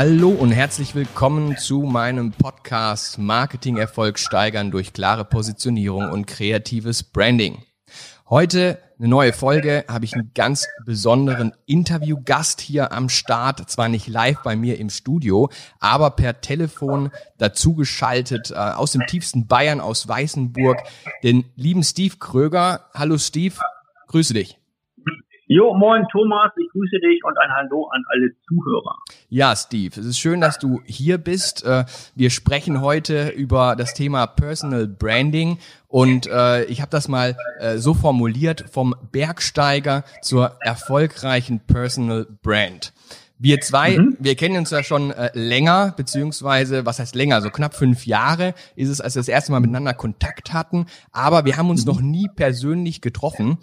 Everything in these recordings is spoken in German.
Hallo und herzlich willkommen zu meinem Podcast Marketing-Erfolg steigern durch klare Positionierung und kreatives Branding. Heute eine neue Folge, habe ich einen ganz besonderen Interviewgast hier am Start, zwar nicht live bei mir im Studio, aber per Telefon dazugeschaltet äh, aus dem tiefsten Bayern, aus Weißenburg, den lieben Steve Kröger. Hallo Steve, grüße dich. Jo, moin Thomas, ich grüße dich und ein Hallo an alle Zuhörer. Ja, Steve, es ist schön, dass du hier bist. Äh, wir sprechen heute über das Thema Personal Branding und äh, ich habe das mal äh, so formuliert, vom Bergsteiger zur erfolgreichen Personal Brand. Wir zwei, mhm. wir kennen uns ja schon äh, länger, beziehungsweise, was heißt länger, so knapp fünf Jahre ist es, als wir das erste Mal miteinander Kontakt hatten, aber wir haben uns mhm. noch nie persönlich getroffen.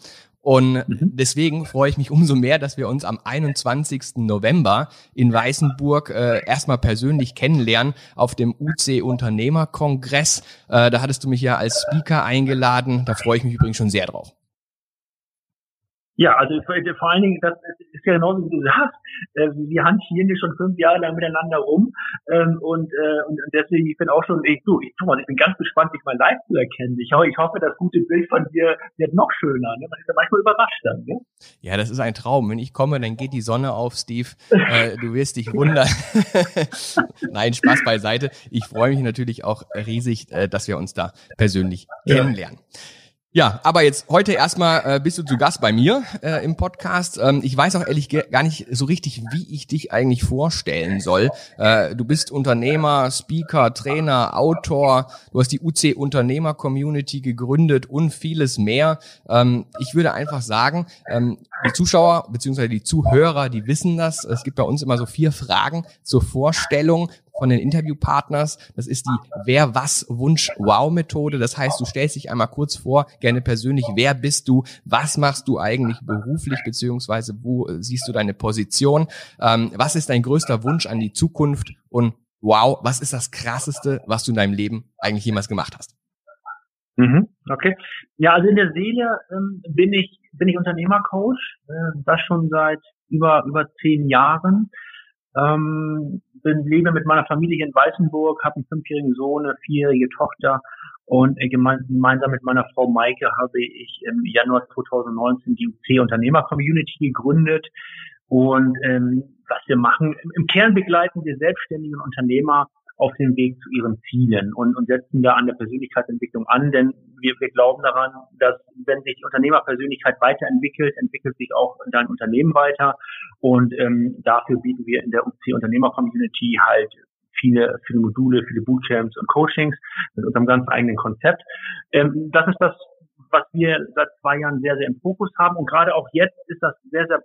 Und mhm. deswegen freue ich mich umso mehr, dass wir uns am 21. November in Weißenburg äh, erstmal persönlich kennenlernen auf dem UC Unternehmerkongress. Äh, da hattest du mich ja als Speaker eingeladen. Da freue ich mich übrigens schon sehr drauf. Ja, also vor allen Dingen, das ist ja genauso wie du sagst, äh, wir hantieren hier schon fünf Jahre lang miteinander rum ähm, und, äh, und deswegen, ich bin auch schon, ich, du, ich, Thomas, ich bin ganz gespannt, dich mal live zu erkennen. Ich, ich hoffe, das gute Bild von dir wird noch schöner. Ne? Man ist ja manchmal überrascht dann. Ne? Ja, das ist ein Traum. Wenn ich komme, dann geht die Sonne auf, Steve. Äh, du wirst dich wundern. Nein, Spaß beiseite. Ich freue mich natürlich auch riesig, dass wir uns da persönlich kennenlernen. Ja. Aber jetzt heute erstmal äh, bist du zu Gast bei mir äh, im Podcast. Ähm, ich weiß auch ehrlich gar nicht so richtig, wie ich dich eigentlich vorstellen soll. Äh, du bist Unternehmer, Speaker, Trainer, Autor. Du hast die UC Unternehmer Community gegründet und vieles mehr. Ähm, ich würde einfach sagen, ähm, die Zuschauer bzw. die Zuhörer, die wissen das. Es gibt bei uns immer so vier Fragen zur Vorstellung von den Interviewpartners. Das ist die Wer was Wunsch Wow Methode. Das heißt, du stellst dich einmal kurz vor, gerne persönlich, wer bist du, was machst du eigentlich beruflich, beziehungsweise wo siehst du deine Position, ähm, was ist dein größter Wunsch an die Zukunft und wow, was ist das krasseste, was du in deinem Leben eigentlich jemals gemacht hast? Mhm, okay. Ja, also in der Seele ähm, bin ich bin ich Unternehmercoach, äh, das schon seit über über zehn Jahren. Ähm, bin, lebe mit meiner Familie in Weißenburg, habe einen fünfjährigen Sohn, eine vierjährige Tochter und äh, gemeinsam mit meiner Frau Maike habe ich im Januar 2019 die UC Unternehmer Community gegründet. Und ähm, was wir machen, im Kern begleiten wir selbstständige Unternehmer auf dem Weg zu ihren Zielen und, und setzen da an der Persönlichkeitsentwicklung an, denn wir, wir glauben daran, dass wenn sich die Unternehmerpersönlichkeit weiterentwickelt, entwickelt sich auch dein Unternehmen weiter und ähm, dafür bieten wir in der UC Unternehmer Community halt viele, viele Module, viele Bootcamps und Coachings mit unserem ganz eigenen Konzept. Ähm, das ist das, was wir seit zwei Jahren sehr, sehr im Fokus haben. Und gerade auch jetzt ist das sehr, sehr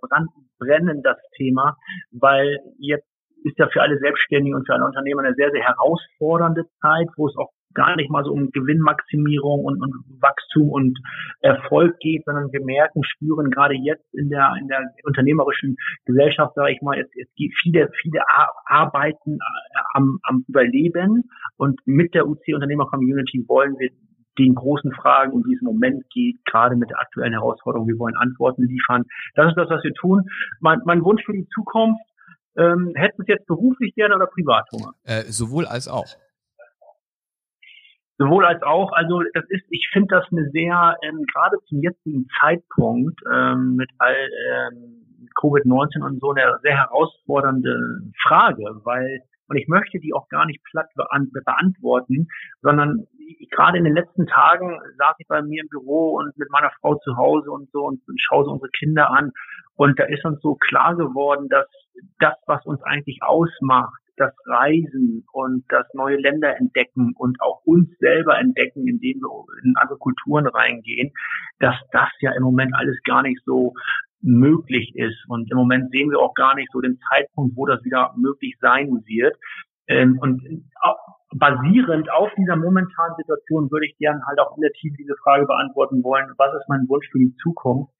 brennend, das Thema, weil jetzt ist ja für alle Selbstständigen und für alle Unternehmer eine sehr, sehr herausfordernde Zeit, wo es auch gar nicht mal so um Gewinnmaximierung und, und Wachstum und Erfolg geht, sondern wir merken, spüren gerade jetzt in der in der unternehmerischen Gesellschaft, sage ich mal, es, es viele viele Arbeiten äh, am, am Überleben und mit der UC Unternehmer Community wollen wir den großen Fragen, um die es im Moment geht, gerade mit der aktuellen Herausforderung. Wir wollen Antworten liefern. Das ist das, was wir tun. Mein, mein Wunsch für die Zukunft ähm, hättest du es jetzt beruflich gerne oder privat, Thomas? Äh, sowohl als auch. Sowohl als auch, also das ist, ich finde das eine sehr, ähm, gerade zum jetzigen Zeitpunkt ähm, mit all ähm, Covid-19 und so eine sehr herausfordernde Frage, weil und ich möchte die auch gar nicht platt beantworten, sondern gerade in den letzten Tagen saß ich bei mir im Büro und mit meiner Frau zu Hause und so und, und schaue so unsere Kinder an. Und da ist uns so klar geworden, dass das, was uns eigentlich ausmacht, das Reisen und das neue Länder entdecken und auch uns selber entdecken, indem wir in andere Kulturen reingehen, dass das ja im Moment alles gar nicht so möglich ist. Und im Moment sehen wir auch gar nicht so den Zeitpunkt, wo das wieder möglich sein wird. Ähm, und basierend auf dieser momentanen Situation würde ich gerne halt auch in der Tiefe diese Frage beantworten wollen, was ist mein Wunsch für die Zukunft?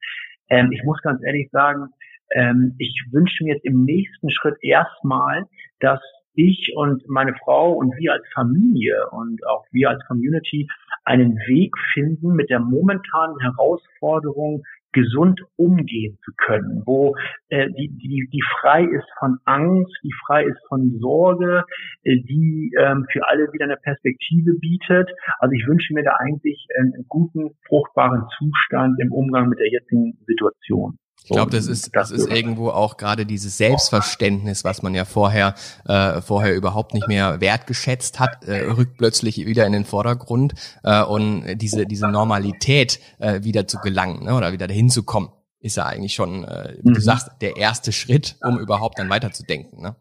Ähm, ich muss ganz ehrlich sagen, ähm, ich wünsche mir jetzt im nächsten Schritt erstmal, dass ich und meine Frau und wir als Familie und auch wir als Community einen Weg finden, mit der momentanen Herausforderung gesund umgehen zu können, wo äh, die, die, die frei ist von Angst, die frei ist von Sorge, äh, die ähm, für alle wieder eine Perspektive bietet. Also ich wünsche mir da eigentlich einen guten, fruchtbaren Zustand im Umgang mit der jetzigen Situation. Ich glaube, das ist, das ist irgendwo auch gerade dieses Selbstverständnis, was man ja vorher, äh, vorher überhaupt nicht mehr wertgeschätzt hat, äh, rückt plötzlich wieder in den Vordergrund äh, und diese, diese Normalität äh, wieder zu gelangen ne, oder wieder dahin zu kommen, ist ja eigentlich schon, äh, wie mhm. du sagst, der erste Schritt, um überhaupt dann weiterzudenken. Ne?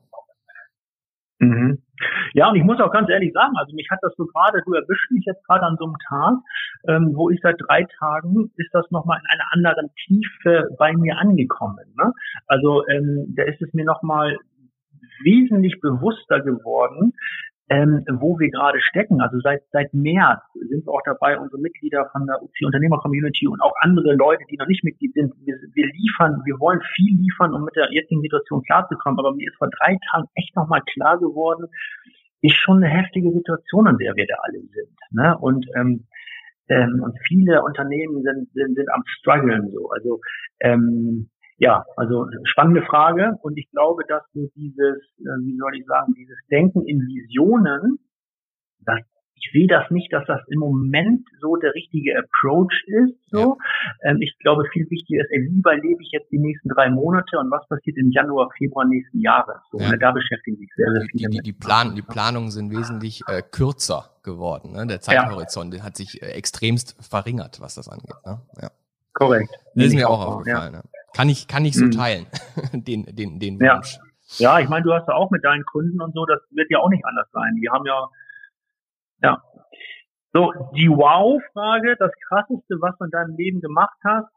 Mhm. Ja, und ich muss auch ganz ehrlich sagen, also mich hat das so gerade, du erwischst mich jetzt gerade an so einem Tag, ähm, wo ich seit drei Tagen ist das nochmal in einer anderen Tiefe bei mir angekommen. Ne? Also ähm, da ist es mir nochmal wesentlich bewusster geworden, ähm, wo wir gerade stecken. Also seit seit März sind wir auch dabei, unsere Mitglieder von der UC Unternehmer Community und auch andere Leute, die noch nicht Mitglied sind, wir, wir liefern, wir wollen viel liefern, um mit der jetzigen Situation klarzukommen. Aber mir ist vor drei Tagen echt nochmal klar geworden, ist schon eine heftige Situation, in der wir da alle sind. Ne? Und ähm, ähm, und viele Unternehmen sind, sind, sind am struggeln so. Also ähm, ja, also spannende Frage und ich glaube, dass du dieses, äh, wie soll ich sagen, dieses Denken in Visionen, das ich sehe das nicht, dass das im Moment so der richtige Approach ist. So, ja. ähm, ich glaube, viel wichtiger ist, ey, wie überlebe ich jetzt die nächsten drei Monate und was passiert im Januar, Februar nächsten Jahres. So, ja. da beschäftigen sich sehr, sehr viele. Die, die, die, Plan, die Planungen sind wesentlich äh, kürzer geworden. Ne? Der Zeithorizont ja. hat sich äh, extremst verringert, was das angeht. Ne? Ja. Korrekt. Das ist mir auch aufgefallen. Ja. Kann ich, kann ich so mhm. teilen, den, den, den Wunsch. Ja. ja, ich meine, du hast ja auch mit deinen Kunden und so, das wird ja auch nicht anders sein. Die haben ja ja. So, die Wow-Frage, das krasseste, was du in deinem Leben gemacht hast.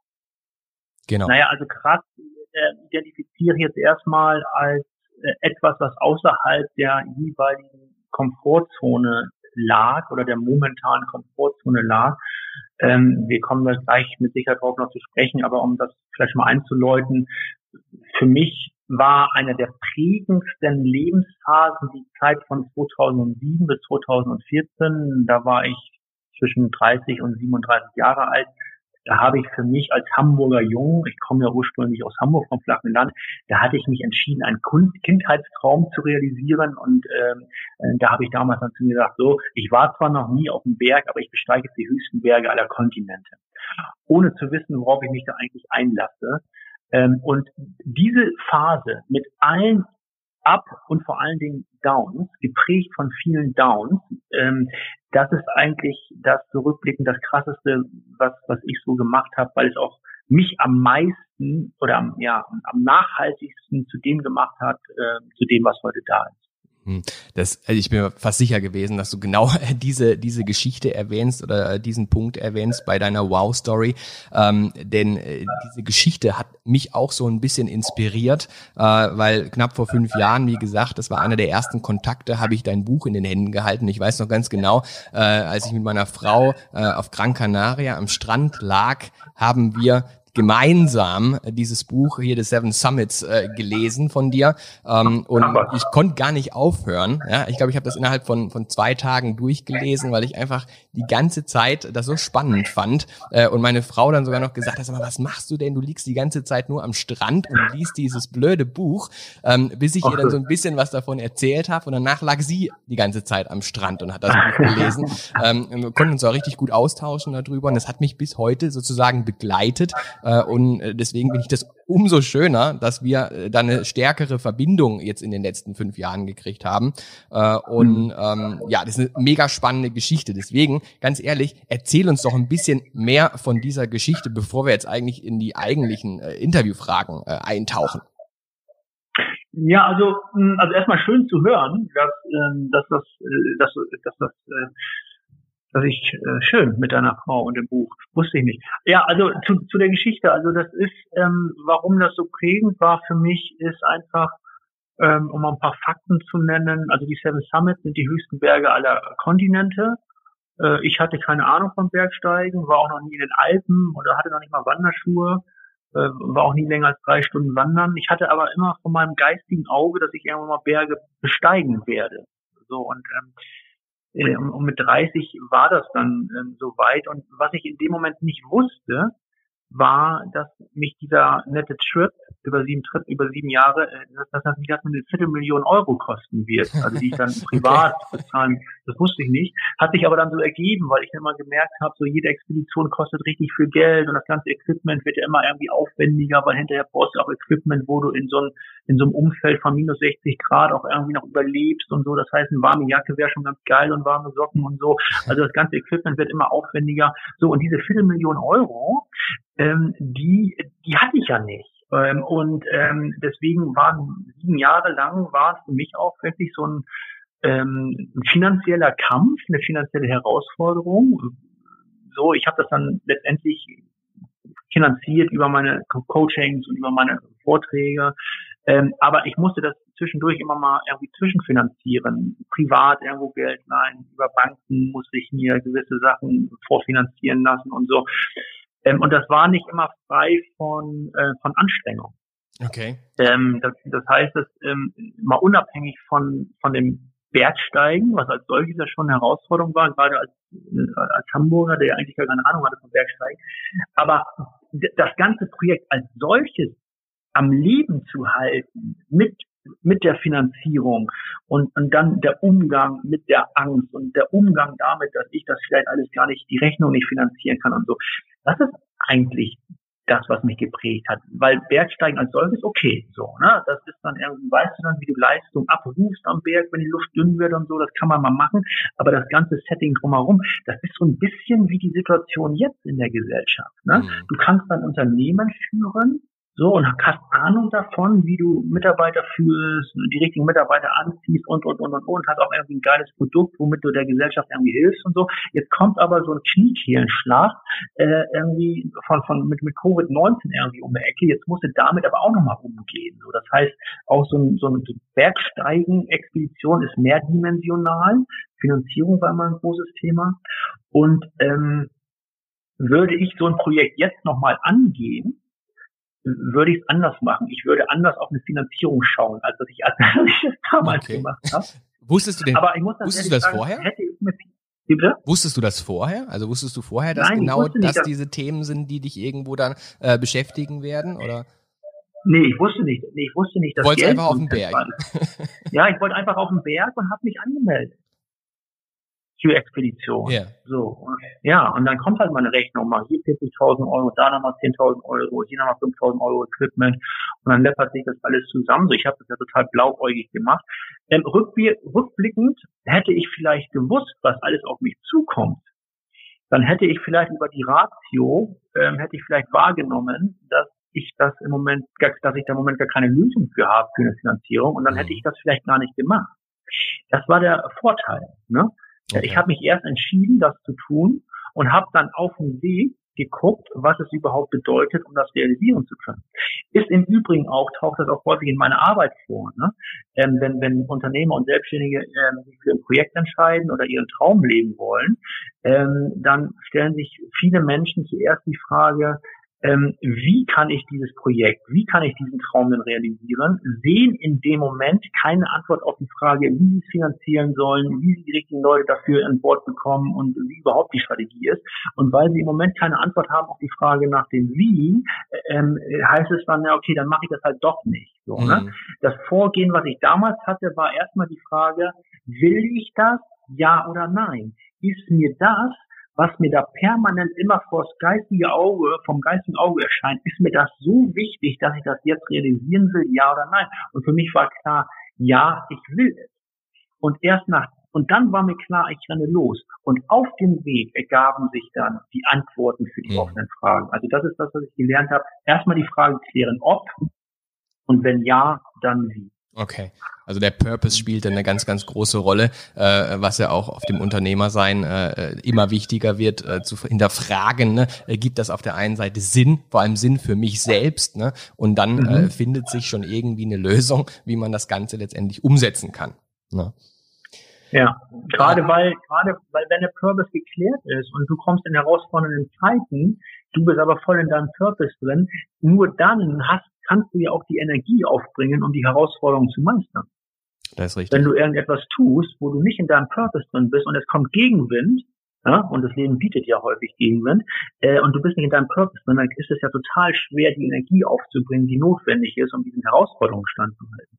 Genau. Naja, also krass äh, identifiziere ich jetzt erstmal als äh, etwas, was außerhalb der jeweiligen Komfortzone lag oder der momentanen Komfortzone lag. Ähm, wir kommen gleich mit Sicherheit drauf noch zu sprechen, aber um das vielleicht mal einzuläuten, für mich war eine der prägendsten Lebensphasen die Zeit von 2007 bis 2014. Da war ich zwischen 30 und 37 Jahre alt. Da habe ich für mich als Hamburger Jung, ich komme ja ursprünglich aus Hamburg vom flachen Land, da hatte ich mich entschieden, einen Kindheitstraum zu realisieren und ähm, äh, da habe ich damals dann zu mir gesagt, so, ich war zwar noch nie auf dem Berg, aber ich besteige jetzt die höchsten Berge aller Kontinente, ohne zu wissen, worauf ich mich da eigentlich einlasse. Ähm, und diese Phase mit allen Up und vor allen Dingen Downs, geprägt von vielen Downs, ähm, das ist eigentlich das zurückblickend das krasseste, was, was ich so gemacht habe, weil es auch mich am meisten oder am, ja, am nachhaltigsten zu dem gemacht hat, äh, zu dem, was heute da ist. Hm. Das, also ich bin fast sicher gewesen, dass du genau diese, diese Geschichte erwähnst oder diesen Punkt erwähnst bei deiner Wow-Story. Ähm, denn äh, diese Geschichte hat mich auch so ein bisschen inspiriert, äh, weil knapp vor fünf Jahren, wie gesagt, das war einer der ersten Kontakte, habe ich dein Buch in den Händen gehalten. Ich weiß noch ganz genau, äh, als ich mit meiner Frau äh, auf Gran Canaria am Strand lag, haben wir gemeinsam dieses Buch hier des Seven Summits äh, gelesen von dir ähm, und ich konnte gar nicht aufhören. Ja, ich glaube, ich habe das innerhalb von von zwei Tagen durchgelesen, weil ich einfach die ganze Zeit das so spannend fand äh, und meine Frau dann sogar noch gesagt hat, sag mal, was machst du denn? Du liegst die ganze Zeit nur am Strand und liest dieses blöde Buch, ähm, bis ich ihr dann so ein bisschen was davon erzählt habe und danach lag sie die ganze Zeit am Strand und hat das Buch gelesen. ähm, wir konnten uns auch richtig gut austauschen darüber und das hat mich bis heute sozusagen begleitet äh, und äh, deswegen bin ich das umso schöner, dass wir äh, da eine stärkere Verbindung jetzt in den letzten fünf Jahren gekriegt haben. Und mhm. ähm, ja, das ist eine mega spannende Geschichte. Deswegen, ganz ehrlich, erzähl uns doch ein bisschen mehr von dieser Geschichte, bevor wir jetzt eigentlich in die eigentlichen äh, Interviewfragen äh, eintauchen. Ja, also, also erstmal schön zu hören, dass, ähm, dass das, dass, dass das dass ich äh, schön mit deiner Frau und dem Buch. Wusste ich nicht. Ja, also zu, zu der Geschichte. Also das ist, ähm, warum das so prägend war für mich, ist einfach, ähm, um ein paar Fakten zu nennen. Also die Seven Summits sind die höchsten Berge aller Kontinente. Äh, ich hatte keine Ahnung vom Bergsteigen, war auch noch nie in den Alpen oder hatte noch nicht mal Wanderschuhe, äh, war auch nie länger als drei Stunden wandern. Ich hatte aber immer von meinem geistigen Auge, dass ich irgendwann mal Berge besteigen werde. So und ähm, äh, und mit 30 war das dann ähm, so weit. Und was ich in dem Moment nicht wusste, war, dass mich dieser nette Trip über sieben über sieben Jahre, äh, dass das mich das eine Viertelmillion Euro kosten wird, also die ich dann privat bezahlen, das wusste ich nicht, hat sich aber dann so ergeben, weil ich dann mal gemerkt habe, so jede Expedition kostet richtig viel Geld und das ganze Equipment wird ja immer irgendwie aufwendiger, weil hinterher brauchst du auch Equipment, wo du in so, ein, in so einem Umfeld von minus 60 Grad auch irgendwie noch überlebst und so, das heißt, eine warme Jacke wäre schon ganz geil und warme Socken und so, also das ganze Equipment wird immer aufwendiger, so und diese Viertelmillion Euro, ähm, die, die hatte ich ja nicht. Ähm, und ähm, deswegen waren sieben Jahre lang war es für mich auch wirklich so ein, ähm, ein finanzieller Kampf, eine finanzielle Herausforderung. So, ich habe das dann letztendlich finanziert über meine Coachings und über meine Vorträge. Ähm, aber ich musste das zwischendurch immer mal irgendwie zwischenfinanzieren. Privat irgendwo Geld leihen, über Banken musste ich mir gewisse Sachen vorfinanzieren lassen und so. Ähm, und das war nicht immer frei von, äh, von Anstrengung. Okay. Ähm, das, das heißt, dass ähm, mal unabhängig von, von dem Bergsteigen, was als solches ja schon eine Herausforderung war, gerade als, äh, als Hamburger, der ja eigentlich gar keine Ahnung hatte vom Bergsteigen. Aber das ganze Projekt als solches am Leben zu halten, mit mit der Finanzierung und, und dann der Umgang mit der Angst und der Umgang damit, dass ich das vielleicht alles gar nicht, die Rechnung nicht finanzieren kann und so. Das ist eigentlich das, was mich geprägt hat. Weil Bergsteigen als solches, okay, so, ne? Das ist dann irgendwie, weißt du dann, wie du Leistung abrufst am Berg, wenn die Luft dünn wird und so, das kann man mal machen. Aber das ganze Setting drumherum, das ist so ein bisschen wie die Situation jetzt in der Gesellschaft, ne? Mhm. Du kannst ein Unternehmen führen, so, und hast Ahnung davon, wie du Mitarbeiter führst, die richtigen Mitarbeiter anziehst und, und, und, und, und, hast auch irgendwie ein geiles Produkt, womit du der Gesellschaft irgendwie hilfst und so. Jetzt kommt aber so ein Kniekehlenschlag, äh, irgendwie von, von, mit, mit Covid-19 irgendwie um die Ecke. Jetzt musst du damit aber auch nochmal umgehen. So, das heißt, auch so ein, so ein Bergsteigen-Expedition ist mehrdimensional. Finanzierung war immer ein großes Thema. Und, ähm, würde ich so ein Projekt jetzt nochmal angehen, würde ich es anders machen. Ich würde anders auf eine Finanzierung schauen, als dass ich, als ich es damals okay. gemacht habe. Wusstest du denn, Aber ich muss wusstest du das sagen, vorher? Wusstest du das vorher? Also wusstest du vorher, dass Nein, genau das nicht, diese Themen sind, die dich irgendwo dann äh, beschäftigen werden? Oder? Nee, ich wusste nicht. Nee, ich wusste nicht, dass Wolltest einfach auf den Berg. ja, ich wollte einfach auf den Berg und habe mich angemeldet. Q-Expedition. Yeah. So, ja, und dann kommt halt mal eine Rechnung, mal hier 40.000 Euro, da nochmal 10.000 Euro, hier nochmal 5.000 Euro Equipment und dann läppert sich das alles zusammen. So, ich habe das ja total blauäugig gemacht. Ähm, rückblickend hätte ich vielleicht gewusst, was alles auf mich zukommt. Dann hätte ich vielleicht über die Ratio, ähm, hätte ich vielleicht wahrgenommen, dass ich das im Moment, dass ich da im Moment gar keine Lösung für habe für eine Finanzierung und dann hätte mhm. ich das vielleicht gar nicht gemacht. Das war der Vorteil. Ne? Okay. Ich habe mich erst entschieden, das zu tun und habe dann auf dem Weg geguckt, was es überhaupt bedeutet, um das realisieren zu können. Ist im Übrigen auch, taucht das auch häufig in meiner Arbeit vor. Ne? Ähm, wenn, wenn Unternehmer und Selbstständige ähm, sich für ein Projekt entscheiden oder ihren Traum leben wollen, ähm, dann stellen sich viele Menschen zuerst die Frage, ähm, wie kann ich dieses Projekt, wie kann ich diesen Traum denn realisieren, sehen in dem Moment keine Antwort auf die Frage, wie sie es finanzieren sollen, wie sie die richtigen Leute dafür an Bord bekommen und wie überhaupt die Strategie ist. Und weil sie im Moment keine Antwort haben auf die Frage nach dem Wie, ähm, heißt es dann, ja, okay, dann mache ich das halt doch nicht. So, ne? mhm. ne? Das Vorgehen, was ich damals hatte, war erstmal die Frage, will ich das? Ja oder nein? Ist mir das, was mir da permanent immer vors geistige Auge, vom geistigen Auge erscheint, ist mir das so wichtig, dass ich das jetzt realisieren will, ja oder nein. Und für mich war klar, ja, ich will es. Und erst nach, und dann war mir klar, ich renne los. Und auf dem Weg ergaben sich dann die Antworten für die mhm. offenen Fragen. Also das ist das, was ich gelernt habe. Erstmal die Frage klären, ob und wenn ja, dann wie. Okay. Also der Purpose spielt eine ganz, ganz große Rolle, äh, was ja auch auf dem Unternehmersein äh, immer wichtiger wird, äh, zu hinterfragen, ne? Äh, gibt das auf der einen Seite Sinn, vor allem Sinn für mich selbst, ne? und dann mhm. äh, findet sich schon irgendwie eine Lösung, wie man das Ganze letztendlich umsetzen kann. Ne? Ja, gerade weil, gerade weil wenn der Purpose geklärt ist und du kommst in herausfordernden Zeiten, du bist aber voll in deinem Purpose drin, nur dann hast kannst du ja auch die Energie aufbringen, um die Herausforderungen zu meistern. Das ist richtig. Wenn du irgendetwas tust, wo du nicht in deinem Purpose drin bist und es kommt Gegenwind, Ja, und das Leben bietet ja häufig Gegenwind. Äh, und du bist nicht in deinem Purpose, dann ist es ja total schwer, die Energie aufzubringen, die notwendig ist, um diesen Herausforderungen standzuhalten.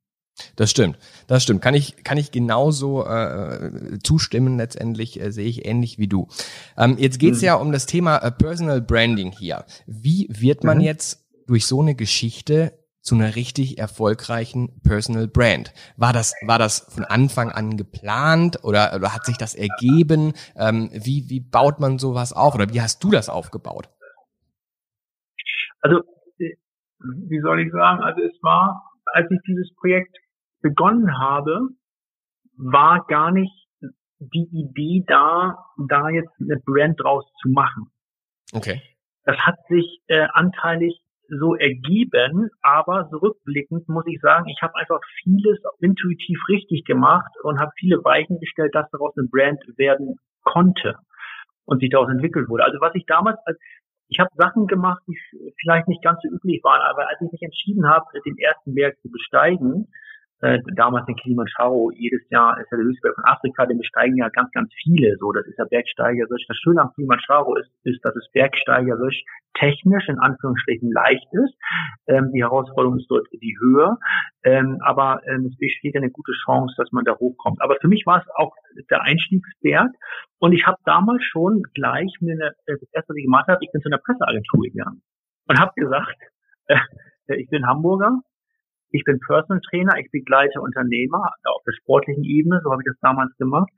Das stimmt, das stimmt. Kann ich, kann ich genauso äh, zustimmen. Letztendlich äh, sehe ich ähnlich wie du. Ähm, jetzt geht's mhm. ja um das Thema äh, Personal Branding hier. Wie wird man mhm. jetzt durch so eine Geschichte zu einer richtig erfolgreichen Personal Brand? War das, war das von Anfang an geplant oder, oder hat sich das ergeben? Ähm, wie, wie baut man sowas auf oder wie hast du das aufgebaut? Also, äh, wie soll ich sagen? Also es war, als ich dieses Projekt begonnen habe, war gar nicht die Idee da, da jetzt eine Brand draus zu machen. Okay. Das hat sich äh, anteilig so ergeben, aber zurückblickend muss ich sagen, ich habe einfach vieles intuitiv richtig gemacht und habe viele Weichen gestellt, dass daraus eine Brand werden konnte und sich daraus entwickelt wurde. Also was ich damals als ich habe Sachen gemacht, die vielleicht nicht ganz so üblich waren, aber als ich mich entschieden habe, den ersten Berg zu besteigen, äh, damals den Kilimanjaro, jedes Jahr ist ja der höchste Berg von Afrika, den besteigen ja ganz, ganz viele, so, das ist ja bergsteigerisch. Das Schöne am Kilimanjaro ist, ist, dass es bergsteigerisch technisch in Anführungsstrichen leicht ist. Ähm, die Herausforderung ist dort die Höhe, ähm, aber ähm, es besteht eine gute Chance, dass man da hochkommt. Aber für mich war es auch der Einstiegsberg und ich habe damals schon gleich mir eine, äh, das erste, was ich gemacht habe, ich bin zu einer Presseagentur gegangen und habe gesagt, äh, ich bin Hamburger, ich bin Personal Trainer, ich begleite Unternehmer auf der sportlichen Ebene, so habe ich das damals gemacht.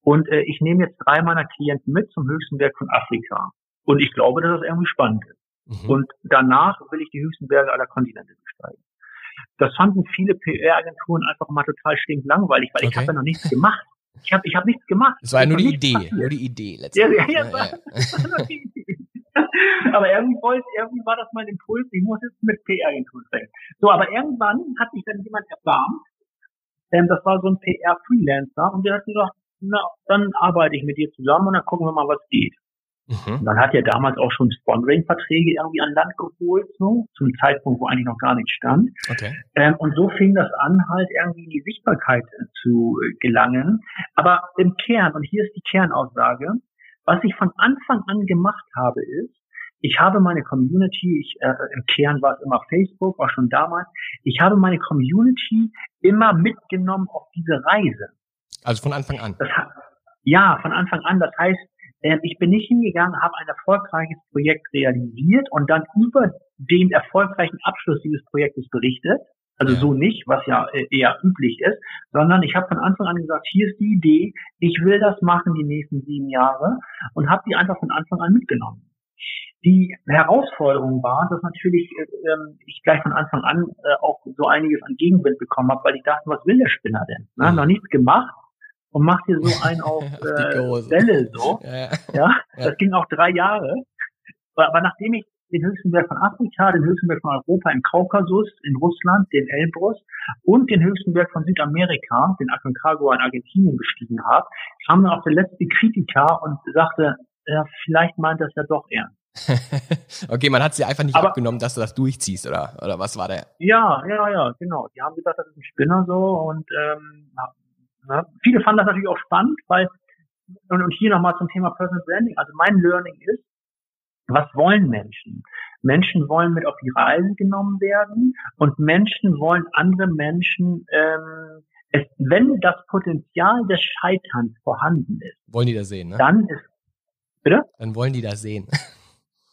Und äh, ich nehme jetzt drei meiner Klienten mit zum höchsten Berg von Afrika. Und ich glaube, dass das irgendwie spannend ist. Mhm. Und danach will ich die höchsten Berge aller Kontinente besteigen. Das fanden viele PR-Agenturen einfach mal total stinklangweilig, weil okay. ich habe ja noch nichts gemacht. Ich habe ich hab nichts gemacht. Es war ja nur die Idee, passiert. nur die Idee letztendlich. Ja, ja, ja, ja, ja. Aber irgendwie, wollte, irgendwie war das mein Impuls, ich muss jetzt mit PR-Agenturen sprechen. So, aber irgendwann hat sich dann jemand erbarmt, ähm, das war so ein PR-Freelancer und der hat gesagt, na, dann arbeite ich mit dir zusammen und dann gucken wir mal, was geht. Mhm. dann hat er damals auch schon Sponsoring-Verträge irgendwie an Land geholt, so, zum Zeitpunkt, wo eigentlich noch gar nichts stand. Okay. Ähm, und so fing das an, halt irgendwie in die Sichtbarkeit äh, zu äh, gelangen. Aber im Kern, und hier ist die Kernaussage, was ich von Anfang an gemacht habe, ist, ich habe meine Community, ich, äh, im Kern war es immer Facebook, auch schon damals, ich habe meine Community immer mitgenommen auf diese Reise. Also von Anfang an? Das, ja, von Anfang an. Das heißt, äh, ich bin nicht hingegangen, habe ein erfolgreiches Projekt realisiert und dann über dem erfolgreichen Abschluss dieses Projektes berichtet. Also ja. so nicht, was ja äh, eher üblich ist, sondern ich habe von Anfang an gesagt, hier ist die Idee, ich will das machen die nächsten sieben Jahre und habe die einfach von Anfang an mitgenommen. Die Herausforderung war, dass natürlich äh, ich gleich von Anfang an äh, auch so einiges an Gegenwind bekommen habe, weil ich dachte, was will der Spinner denn? Ne? Mhm. Noch nichts gemacht und macht hier so einen auf äh, Welle so. Ja, ja. ja, das ging auch drei Jahre. Aber nachdem ich den höchsten Berg von Afrika, den höchsten Berg von Europa im Kaukasus, in Russland, den Elbrus und den höchsten Berg von Südamerika, den Aconcagua in Argentinien bestiegen habe, kam dann auch der letzte Kritiker und sagte, ja, vielleicht meint das ja doch ernst. okay, man hat sie einfach nicht Aber, abgenommen, dass du das durchziehst, oder? Oder was war der? Ja, ja, ja, genau. Die haben gesagt, das ist ein Spinner so und ähm, na, viele fanden das natürlich auch spannend, weil und, und hier nochmal zum Thema Personal Branding. Also mein Learning ist, was wollen Menschen? Menschen wollen mit auf die Reise genommen werden und Menschen wollen andere Menschen, ähm, es, wenn das Potenzial des Scheiterns vorhanden ist, wollen die das sehen, ne? Dann ist, bitte? Dann wollen die das sehen.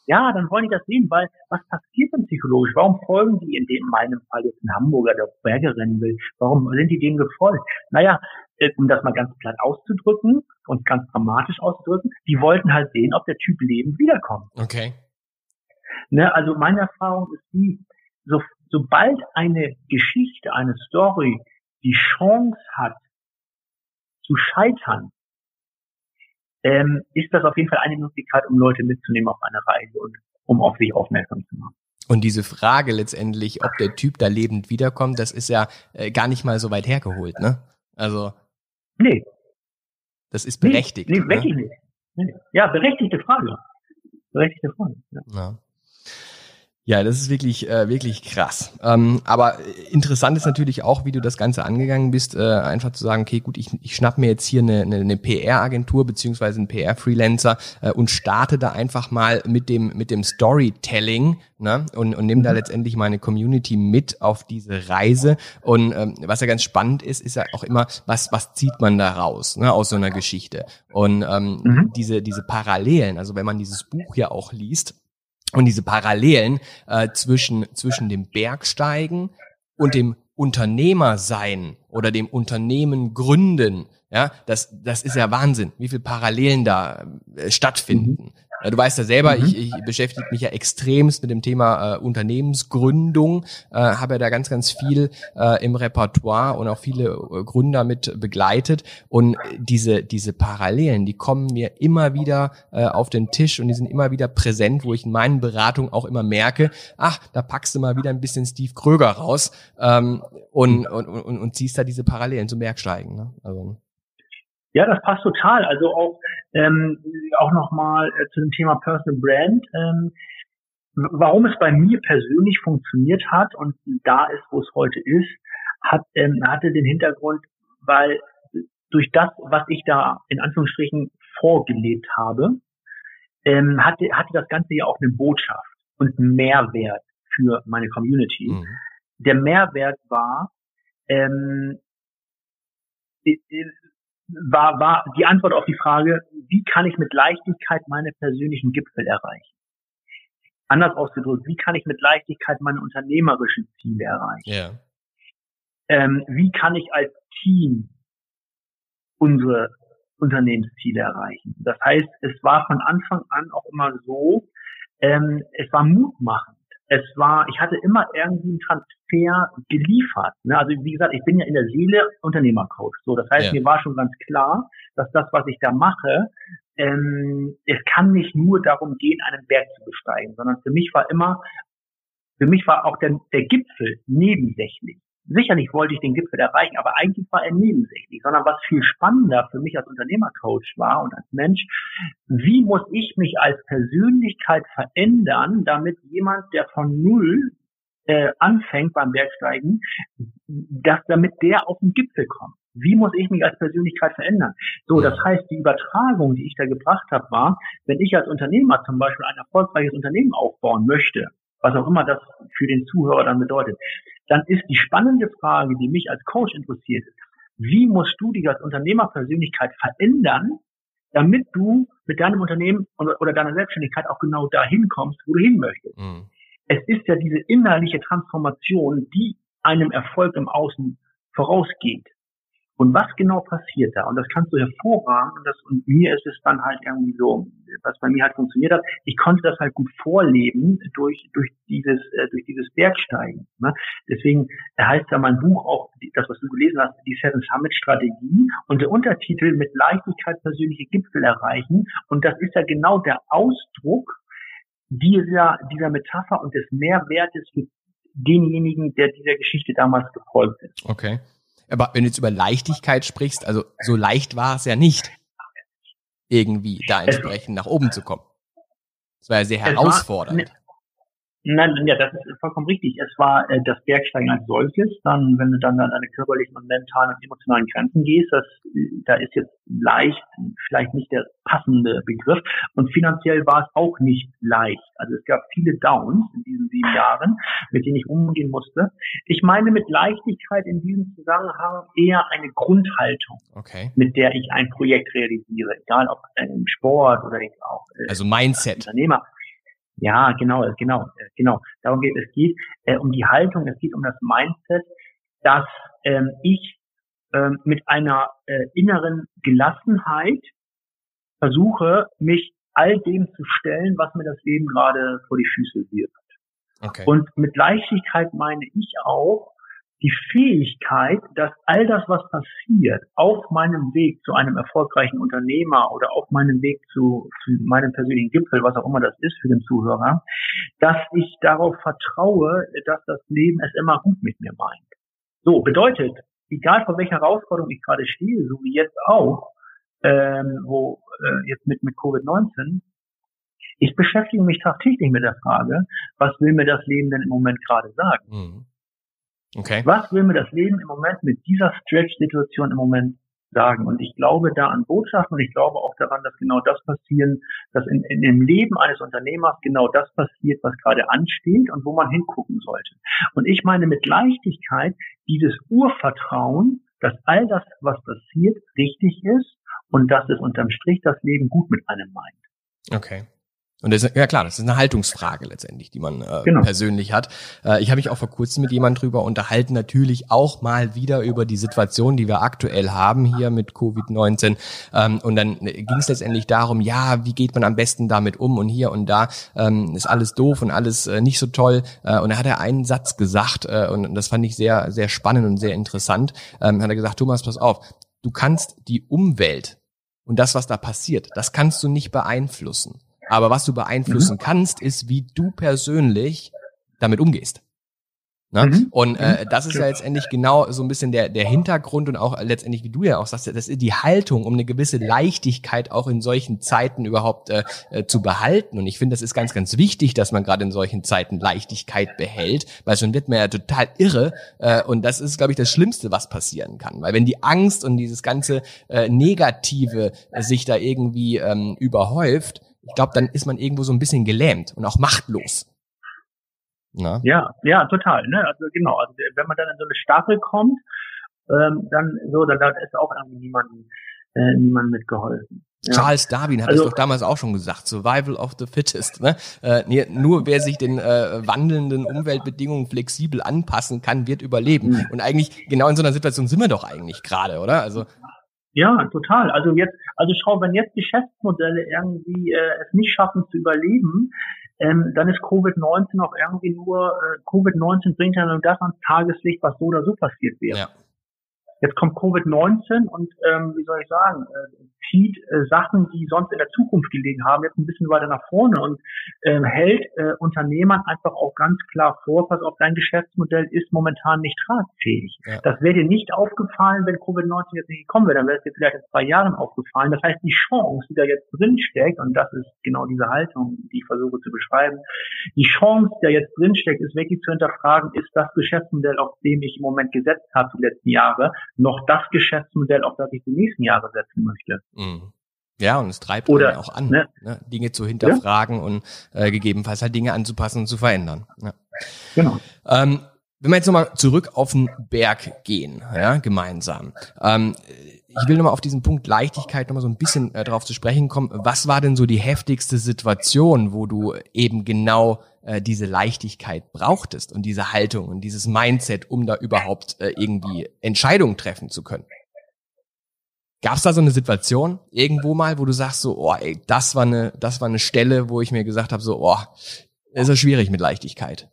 Ja, dann wollen die das sehen, weil was passiert denn psychologisch? Warum folgen die in dem meinem Fall jetzt ein Hamburger, der Berge rennen will? Warum sind die dem gefolgt? Naja, äh, um das mal ganz platt auszudrücken und ganz dramatisch auszudrücken, die wollten halt sehen, ob der Typ lebend wiederkommt. Okay. Ne, also meine Erfahrung ist die, so, sobald eine Geschichte, eine Story die Chance hat zu scheitern, ähm, ist das auf jeden Fall eine Möglichkeit, um Leute mitzunehmen auf eine Reise und um auf sich aufmerksam zu machen. Und diese Frage letztendlich, ob der Typ da lebend wiederkommt, das ist ja äh, gar nicht mal so weit hergeholt, ne? Also. Nee. Das ist berechtigt. Nee, nee wirklich ne? nicht. Nee. Ja, berechtigte Frage. Berechtigte Frage. Ja. ja. Ja, das ist wirklich, äh, wirklich krass. Ähm, aber interessant ist natürlich auch, wie du das Ganze angegangen bist, äh, einfach zu sagen, okay, gut, ich, ich schnapp mir jetzt hier eine, eine, eine PR-Agentur beziehungsweise einen PR-Freelancer äh, und starte da einfach mal mit dem, mit dem Storytelling ne? und, und nehme da mhm. letztendlich meine Community mit auf diese Reise. Und ähm, was ja ganz spannend ist, ist ja auch immer, was, was zieht man da raus ne, aus so einer Geschichte? Und ähm, mhm. diese, diese Parallelen, also wenn man dieses Buch ja auch liest, und diese Parallelen äh, zwischen, zwischen dem Bergsteigen und dem Unternehmer sein oder dem Unternehmen gründen, ja, das, das ist ja Wahnsinn, wie viele Parallelen da äh, stattfinden. Mhm. Du weißt ja selber, mhm. ich, ich beschäftige mich ja extremst mit dem Thema äh, Unternehmensgründung, äh, habe ja da ganz, ganz viel äh, im Repertoire und auch viele äh, Gründer mit begleitet. Und diese, diese Parallelen, die kommen mir immer wieder äh, auf den Tisch und die sind immer wieder präsent, wo ich in meinen Beratungen auch immer merke, ach, da packst du mal wieder ein bisschen Steve Kröger raus ähm, und, und, und, und ziehst da diese Parallelen zum Bergsteigen. Ne? Also. Ja, das passt total. Also auch ähm, auch nochmal äh, zu dem Thema Personal Brand. Ähm, warum es bei mir persönlich funktioniert hat und da ist, wo es heute ist, hat ähm, hatte den Hintergrund, weil durch das, was ich da in Anführungsstrichen vorgelebt habe, ähm, hatte, hatte das Ganze ja auch eine Botschaft und einen Mehrwert für meine Community. Mhm. Der Mehrwert war, ähm, war, war die Antwort auf die Frage, wie kann ich mit Leichtigkeit meine persönlichen Gipfel erreichen? Anders ausgedrückt, wie kann ich mit Leichtigkeit meine unternehmerischen Ziele erreichen? Ja. Ähm, wie kann ich als Team unsere Unternehmensziele erreichen? Das heißt, es war von Anfang an auch immer so, ähm, es war mutmachend es war, ich hatte immer irgendwie einen Transfer geliefert. Ne? Also wie gesagt, ich bin ja in der Seele Unternehmercoach. So, das heißt, ja. mir war schon ganz klar, dass das, was ich da mache, ähm, es kann nicht nur darum gehen, einen Berg zu besteigen, sondern für mich war immer, für mich war auch der, der Gipfel nebensächlich. Sicherlich wollte ich den Gipfel erreichen, aber eigentlich war er nebensächlich, sondern was viel spannender für mich als Unternehmercoach war und als Mensch, wie muss ich mich als Persönlichkeit verändern, damit jemand, der von Null äh, anfängt beim Bergsteigen, dass damit der auf den Gipfel kommt. Wie muss ich mich als Persönlichkeit verändern? So, das heißt, die Übertragung, die ich da gebracht habe, war, wenn ich als Unternehmer zum Beispiel ein erfolgreiches Unternehmen aufbauen möchte, was auch immer das für den Zuhörer dann bedeutet, dann ist die spannende Frage, die mich als Coach interessiert, wie musst du dich als Unternehmerpersönlichkeit verändern, damit du mit deinem Unternehmen oder deiner Selbstständigkeit auch genau dahin kommst, wo du hin möchtest. Mhm. Es ist ja diese innerliche Transformation, die einem Erfolg im Außen vorausgeht. Und was genau passiert da? Und das kannst du hervorragend, und, das, und mir ist es dann halt irgendwie so, was bei mir halt funktioniert hat, ich konnte das halt gut vorleben durch, durch dieses, äh, durch dieses Bergsteigen. Ne? Deswegen heißt ja mein Buch auch, das, was du gelesen hast, die Seven Summit Strategie und der Untertitel mit Leichtigkeit persönliche Gipfel erreichen. Und das ist ja genau der Ausdruck dieser, dieser Metapher und des Mehrwertes für denjenigen, der dieser Geschichte damals gefolgt ist. Okay. Aber wenn du jetzt über Leichtigkeit sprichst, also so leicht war es ja nicht, irgendwie da entsprechend nach oben zu kommen. Es war ja sehr herausfordernd. Nein, ja, das ist vollkommen richtig. Es war äh, das Bergsteigen als solches. Dann, wenn du dann an deine körperlichen und mentalen und emotionalen Grenzen gehst, das, da ist jetzt leicht vielleicht nicht der passende Begriff. Und finanziell war es auch nicht leicht. Also es gab viele Downs in diesen sieben Jahren, mit denen ich umgehen musste. Ich meine mit Leichtigkeit in diesem Zusammenhang eher eine Grundhaltung, okay. mit der ich ein Projekt realisiere, egal ob im Sport oder auch äh, also Mindset. Unternehmer. Ja, genau, genau, äh, genau. Darum geht es. geht äh, um die Haltung, es geht um das Mindset, dass ähm, ich ähm, mit einer äh, inneren Gelassenheit versuche, mich all dem zu stellen, was mir das Leben gerade vor die Füße wirft. Okay. Und mit Leichtigkeit meine ich auch, die Fähigkeit, dass all das, was passiert, auf meinem Weg zu einem erfolgreichen Unternehmer oder auf meinem Weg zu, zu meinem persönlichen Gipfel, was auch immer das ist für den Zuhörer, dass ich darauf vertraue, dass das Leben es immer gut mit mir meint. So, bedeutet, egal vor welcher Herausforderung ich gerade stehe, so wie jetzt auch, ähm, wo äh, jetzt mit, mit Covid-19, Ich beschäftige mich tagtäglich mit der Frage, was will mir das Leben denn im Moment gerade sagen? Mhm. Okay. Was will mir das Leben im Moment mit dieser Stretch-Situation im Moment sagen? Und ich glaube da an Botschaften und ich glaube auch daran, dass genau das passieren, dass in, in dem Leben eines Unternehmers genau das passiert, was gerade ansteht und wo man hingucken sollte. Und ich meine mit Leichtigkeit dieses Urvertrauen, dass all das, was passiert, richtig ist und dass es unterm Strich das Leben gut mit einem meint. Okay. Und das ist, ja klar, das ist eine Haltungsfrage letztendlich, die man äh, genau. persönlich hat. Äh, ich habe mich auch vor kurzem mit jemandem drüber unterhalten, natürlich auch mal wieder über die Situation, die wir aktuell haben hier mit Covid-19. Ähm, und dann ging es letztendlich darum, ja, wie geht man am besten damit um? Und hier und da ähm, ist alles doof und alles äh, nicht so toll. Äh, und da hat er einen Satz gesagt, äh, und das fand ich sehr, sehr spannend und sehr interessant. Ähm, hat er gesagt, Thomas, pass auf, du kannst die Umwelt und das, was da passiert, das kannst du nicht beeinflussen. Aber was du beeinflussen mhm. kannst, ist, wie du persönlich damit umgehst. Ne? Mhm. Und äh, mhm. das ist ja letztendlich genau so ein bisschen der, der Hintergrund und auch letztendlich, wie du ja auch sagst, das ist die Haltung, um eine gewisse Leichtigkeit auch in solchen Zeiten überhaupt äh, äh, zu behalten. Und ich finde, das ist ganz, ganz wichtig, dass man gerade in solchen Zeiten Leichtigkeit behält, weil schon wird man ja total irre. Äh, und das ist, glaube ich, das Schlimmste, was passieren kann. Weil wenn die Angst und dieses ganze äh, Negative äh, sich da irgendwie ähm, überhäuft, ich glaube, dann ist man irgendwo so ein bisschen gelähmt und auch machtlos. Na? Ja, ja, total. Ne? Also genau, also wenn man dann in so eine Staffel kommt, ähm, dann so, dann da ist auch irgendwie niemandem äh, niemand mitgeholfen. Ja. Charles Darwin hat also, es doch damals auch schon gesagt, Survival of the Fittest. Ne? Äh, nur wer sich den äh, wandelnden Umweltbedingungen flexibel anpassen kann, wird überleben. Mhm. Und eigentlich genau in so einer Situation sind wir doch eigentlich gerade, oder? Also ja, total. Also jetzt, also schau, wenn jetzt Geschäftsmodelle irgendwie äh, es nicht schaffen zu überleben, ähm, dann ist Covid-19 auch irgendwie nur, äh, Covid-19 bringt ja nur das ans Tageslicht, was so oder so passiert wäre. Ja. Jetzt kommt Covid-19 und ähm, wie soll ich sagen, äh, zieht äh, Sachen, die sonst in der Zukunft gelegen haben, jetzt ein bisschen weiter nach vorne und äh, hält äh, Unternehmern einfach auch ganz klar vor, pass auf, dein Geschäftsmodell ist momentan nicht tragfähig. Ja. Das wäre dir nicht aufgefallen, wenn Covid-19 jetzt nicht gekommen wäre, dann wäre es dir vielleicht in zwei Jahren aufgefallen. Das heißt, die Chance, die da jetzt drin steckt, und das ist genau diese Haltung, die ich versuche zu beschreiben, die Chance, die da jetzt drin steckt, ist wirklich zu hinterfragen, ist das Geschäftsmodell, auf dem ich im Moment gesetzt habe die letzten Jahre, noch das Geschäftsmodell, auf das ich die nächsten Jahre setzen möchte. Mhm. Ja, und es treibt Oder, auch an, ne? Ne, Dinge zu hinterfragen ja? und äh, gegebenenfalls halt Dinge anzupassen und zu verändern. Ja. Genau. Ähm, wenn wir jetzt nochmal zurück auf den Berg gehen, ja, gemeinsam. Ähm, ich will nochmal auf diesen Punkt Leichtigkeit nochmal so ein bisschen äh, drauf zu sprechen kommen. Was war denn so die heftigste Situation, wo du eben genau äh, diese Leichtigkeit brauchtest und diese Haltung und dieses Mindset, um da überhaupt äh, irgendwie Entscheidungen treffen zu können? Gab es da so eine Situation irgendwo mal, wo du sagst so, oh, ey, das war eine, das war eine Stelle, wo ich mir gesagt habe, so, oh, ist ja schwierig mit Leichtigkeit.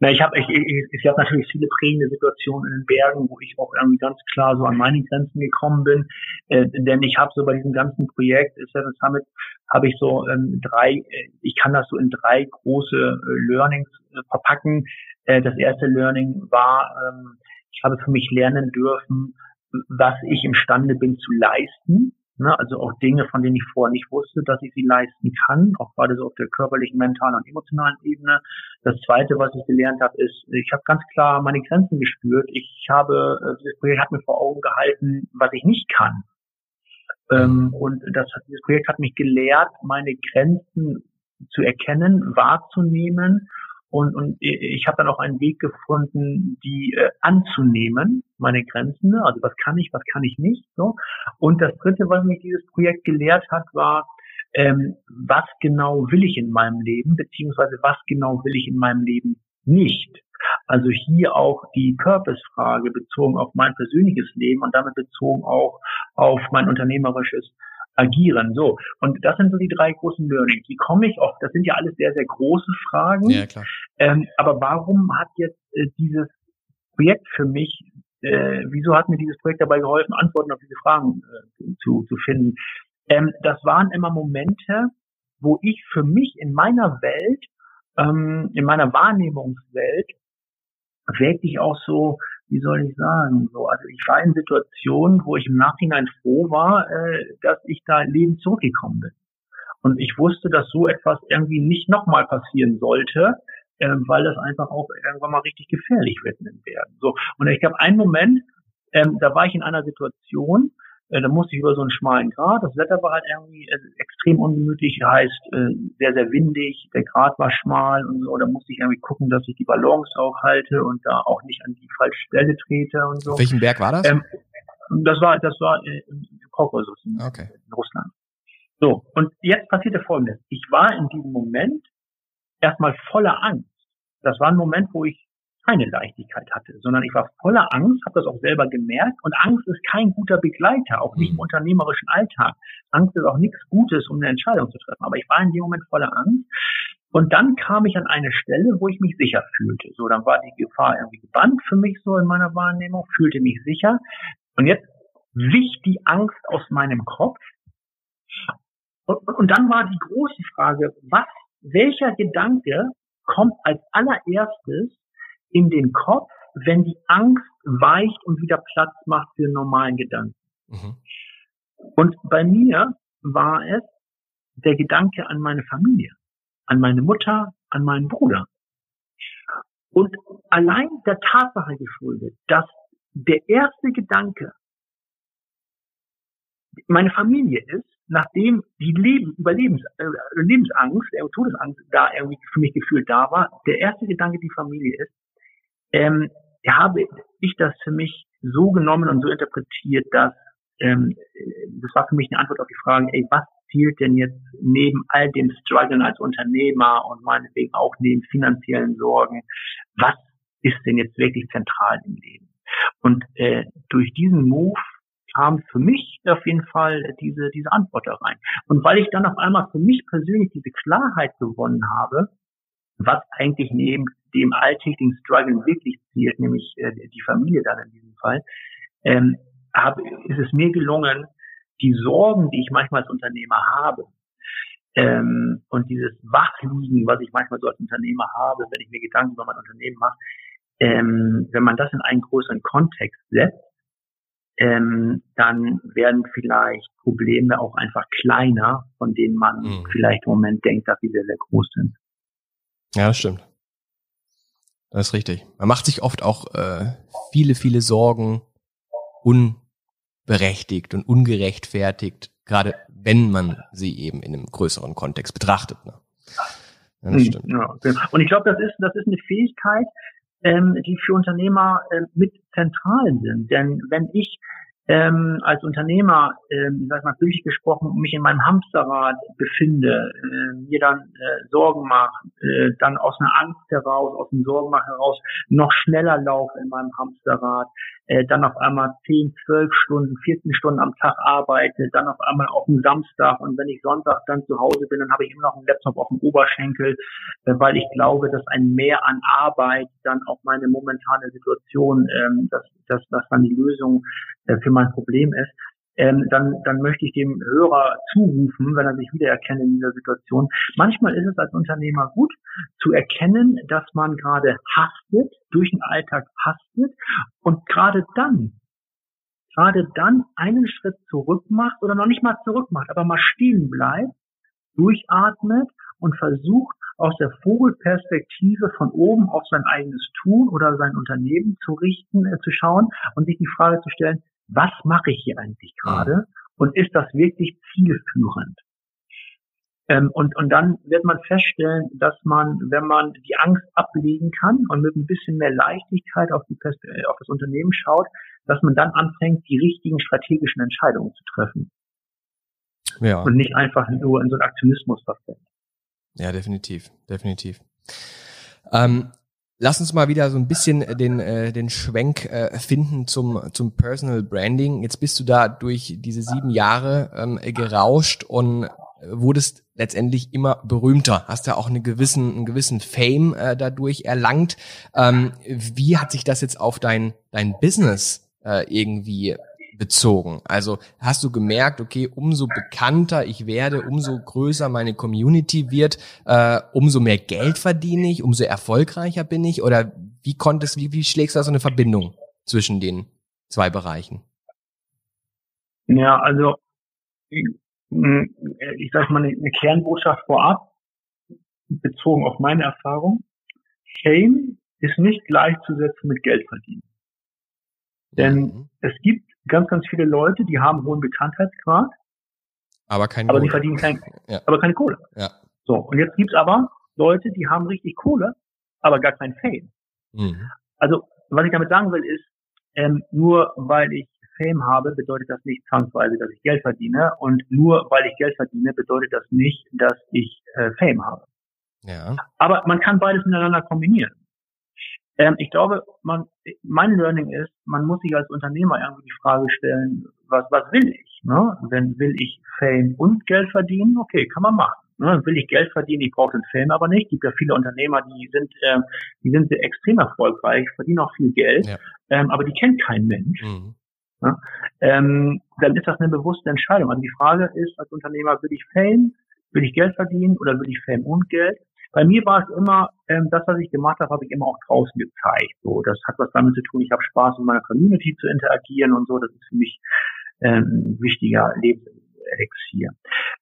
Na, ich habe ich, ich, ich hab natürlich viele prägende Situationen in den Bergen, wo ich auch irgendwie ganz klar so an meine Grenzen gekommen bin. Äh, denn ich habe so bei diesem ganzen Projekt Seven Summit habe ich so ähm, drei, äh, ich kann das so in drei große äh, Learnings äh, verpacken. Äh, das erste Learning war, ähm, ich habe für mich lernen dürfen, was ich imstande bin zu leisten. Ne? Also auch Dinge, von denen ich vorher nicht wusste, dass ich sie leisten kann, auch gerade so auf der körperlichen, mentalen und emotionalen Ebene. Das Zweite, was ich gelernt habe, ist, ich habe ganz klar meine Grenzen gespürt. Ich habe, äh, dieses Projekt hat mir vor Augen gehalten, was ich nicht kann. Ähm, und das, dieses Projekt hat mich gelehrt, meine Grenzen zu erkennen, wahrzunehmen und, und ich habe dann auch einen Weg gefunden, die äh, anzunehmen, meine Grenzen. Ne? Also was kann ich, was kann ich nicht. So. Und das Dritte, was mich dieses Projekt gelehrt hat, war, ähm, was genau will ich in meinem Leben, beziehungsweise was genau will ich in meinem Leben nicht. Also hier auch die Purpose-Frage bezogen auf mein persönliches Leben und damit bezogen auch auf mein unternehmerisches agieren. So. Und das sind so die drei großen Learnings. Wie komme ich auf, das sind ja alles sehr, sehr große Fragen. Ja, klar. Ähm, aber warum hat jetzt äh, dieses Projekt für mich, äh, wieso hat mir dieses Projekt dabei geholfen, Antworten auf diese Fragen äh, zu, zu finden? Ähm, das waren immer Momente, wo ich für mich in meiner Welt, ähm, in meiner Wahrnehmungswelt, wirklich auch so wie soll ich sagen, so, also ich war in Situationen, wo ich im Nachhinein froh war, äh, dass ich da lebend zurückgekommen bin. Und ich wusste, dass so etwas irgendwie nicht nochmal passieren sollte, äh, weil das einfach auch irgendwann mal richtig gefährlich wird werden. So. Und ich glaube, einen Moment, ähm, da war ich in einer Situation, äh, da musste ich über so einen schmalen Grat. Das Wetter war halt irgendwie äh, extrem ungemütlich, heißt äh, sehr, sehr windig. Der Grat war schmal und so. Da musste ich irgendwie gucken, dass ich die Balance auch halte und da auch nicht an die falsche Stelle trete und so. Auf welchem Berg war das? Ähm, das war, das war äh, im Kaukasus in, okay. in Russland. So, und jetzt passierte Folgendes. Ich war in diesem Moment erstmal voller Angst. Das war ein Moment, wo ich keine Leichtigkeit hatte, sondern ich war voller Angst, habe das auch selber gemerkt. Und Angst ist kein guter Begleiter, auch nicht im mhm. unternehmerischen Alltag. Angst ist auch nichts Gutes, um eine Entscheidung zu treffen. Aber ich war in dem Moment voller Angst. Und dann kam ich an eine Stelle, wo ich mich sicher fühlte. So, dann war die Gefahr irgendwie gebannt für mich so in meiner Wahrnehmung, fühlte mich sicher. Und jetzt wich die Angst aus meinem Kopf. Und, und dann war die große Frage, was, welcher Gedanke kommt als allererstes in den Kopf, wenn die Angst weicht und wieder Platz macht für normalen Gedanken. Mhm. Und bei mir war es der Gedanke an meine Familie, an meine Mutter, an meinen Bruder. Und allein der Tatsache geschuldet, dass der erste Gedanke meine Familie ist, nachdem die Leben, Überlebens, äh, Lebensangst, äh, Todesangst da irgendwie für mich gefühlt da war, der erste Gedanke die Familie ist, ähm, habe ich das für mich so genommen und so interpretiert, dass ähm, das war für mich eine Antwort auf die Frage, ey, was zielt denn jetzt neben all dem Struggeln als Unternehmer und meinetwegen auch neben finanziellen Sorgen, was ist denn jetzt wirklich zentral im Leben? Und äh, durch diesen Move kam für mich auf jeden Fall diese, diese Antwort da rein. Und weil ich dann auf einmal für mich persönlich diese Klarheit gewonnen habe, was eigentlich neben dem alltäglichen Struggle wirklich zielt, nämlich äh, die Familie dann in diesem Fall, ähm, hab, ist es mir gelungen, die Sorgen, die ich manchmal als Unternehmer habe, ähm, und dieses Wachliegen, was ich manchmal so als Unternehmer habe, wenn ich mir Gedanken über mein Unternehmen mache, ähm, wenn man das in einen größeren Kontext setzt, ähm, dann werden vielleicht Probleme auch einfach kleiner, von denen man mhm. vielleicht im Moment denkt, dass sie sehr, sehr groß sind. Ja, das stimmt. Das ist richtig. Man macht sich oft auch äh, viele, viele Sorgen unberechtigt und ungerechtfertigt, gerade wenn man sie eben in einem größeren Kontext betrachtet. Ne? Ja, das hm, stimmt. Ja, genau. Und ich glaube, das ist, das ist eine Fähigkeit, ähm, die für Unternehmer äh, mit zentral sind. Denn wenn ich ähm, als Unternehmer, ähm, sag mal bildlich gesprochen, mich in meinem Hamsterrad befinde, äh, mir dann äh, Sorgen mache, äh, dann aus einer Angst heraus, aus dem Sorgenmach heraus noch schneller laufe in meinem Hamsterrad, äh, dann auf einmal 10, 12 Stunden, 14 Stunden am Tag arbeite, dann auf einmal auf dem Samstag und wenn ich Sonntag dann zu Hause bin, dann habe ich immer noch einen Laptop auf dem Oberschenkel, äh, weil ich glaube, dass ein Mehr an Arbeit dann auch meine momentane Situation, ähm, dass, dass, dass dann die Lösung für mein Problem ist ähm, dann, dann möchte ich dem Hörer zurufen, wenn er sich wiedererkennt in dieser Situation. Manchmal ist es als Unternehmer gut zu erkennen, dass man gerade hastet, durch den Alltag hastet und gerade dann, gerade dann einen Schritt zurück macht oder noch nicht mal zurück macht, aber mal stehen bleibt, durchatmet und versucht, aus der Vogelperspektive von oben auf sein eigenes Tun oder sein Unternehmen zu richten, äh, zu schauen und sich die Frage zu stellen, was mache ich hier eigentlich gerade und ist das wirklich zielführend? Ähm, und, und dann wird man feststellen, dass man, wenn man die Angst ablegen kann und mit ein bisschen mehr Leichtigkeit auf, die äh, auf das Unternehmen schaut, dass man dann anfängt, die richtigen strategischen Entscheidungen zu treffen. Ja. Und nicht einfach nur in so einen Aktionismus verfällt. Ja, definitiv, definitiv. Ähm, Lass uns mal wieder so ein bisschen den, äh, den Schwenk äh, finden zum, zum Personal Branding. Jetzt bist du da durch diese sieben Jahre ähm, gerauscht und wurdest letztendlich immer berühmter, hast ja auch einen gewissen, einen gewissen Fame äh, dadurch erlangt. Ähm, wie hat sich das jetzt auf dein, dein Business äh, irgendwie bezogen? Also hast du gemerkt, okay, umso bekannter ich werde, umso größer meine Community wird, äh, umso mehr Geld verdiene ich, umso erfolgreicher bin ich? Oder wie konntest, wie, wie schlägst du da so eine Verbindung zwischen den zwei Bereichen? Ja, also ich sage mal, eine Kernbotschaft vorab, bezogen auf meine Erfahrung. Fame ist nicht gleichzusetzen mit Geld verdienen. Denn es gibt ganz, ganz viele Leute, die haben hohen Bekanntheitsgrad, aber, kein aber die verdienen kein, ja. aber keine Kohle. Ja. So, und jetzt gibt's aber Leute, die haben richtig Kohle, aber gar kein Fame. Mhm. Also, was ich damit sagen will, ist, ähm, nur weil ich Fame habe, bedeutet das nicht zwangsweise, dass ich Geld verdiene. Und nur weil ich Geld verdiene, bedeutet das nicht, dass ich äh, Fame habe. Ja. Aber man kann beides miteinander kombinieren. Ähm, ich glaube, man, mein Learning ist, man muss sich als Unternehmer irgendwie die Frage stellen, was, was will ich? Ne? Wenn will ich Fame und Geld verdienen? Okay, kann man machen. Ne? Will ich Geld verdienen? Ich brauche den Fame aber nicht. Es gibt ja viele Unternehmer, die sind, äh, die sind extrem erfolgreich, verdienen auch viel Geld, ja. ähm, aber die kennt kein Mensch. Mhm. Ne? Ähm, dann ist das eine bewusste Entscheidung. Also die Frage ist als Unternehmer, will ich Fame, will ich Geld verdienen oder will ich Fame und Geld? Bei mir war es immer, ähm, das, was ich gemacht habe, habe ich immer auch draußen gezeigt. So, das hat was damit zu tun, ich habe Spaß, mit meiner Community zu interagieren und so. Das ist für mich ähm, ein wichtiger Lebenselixier.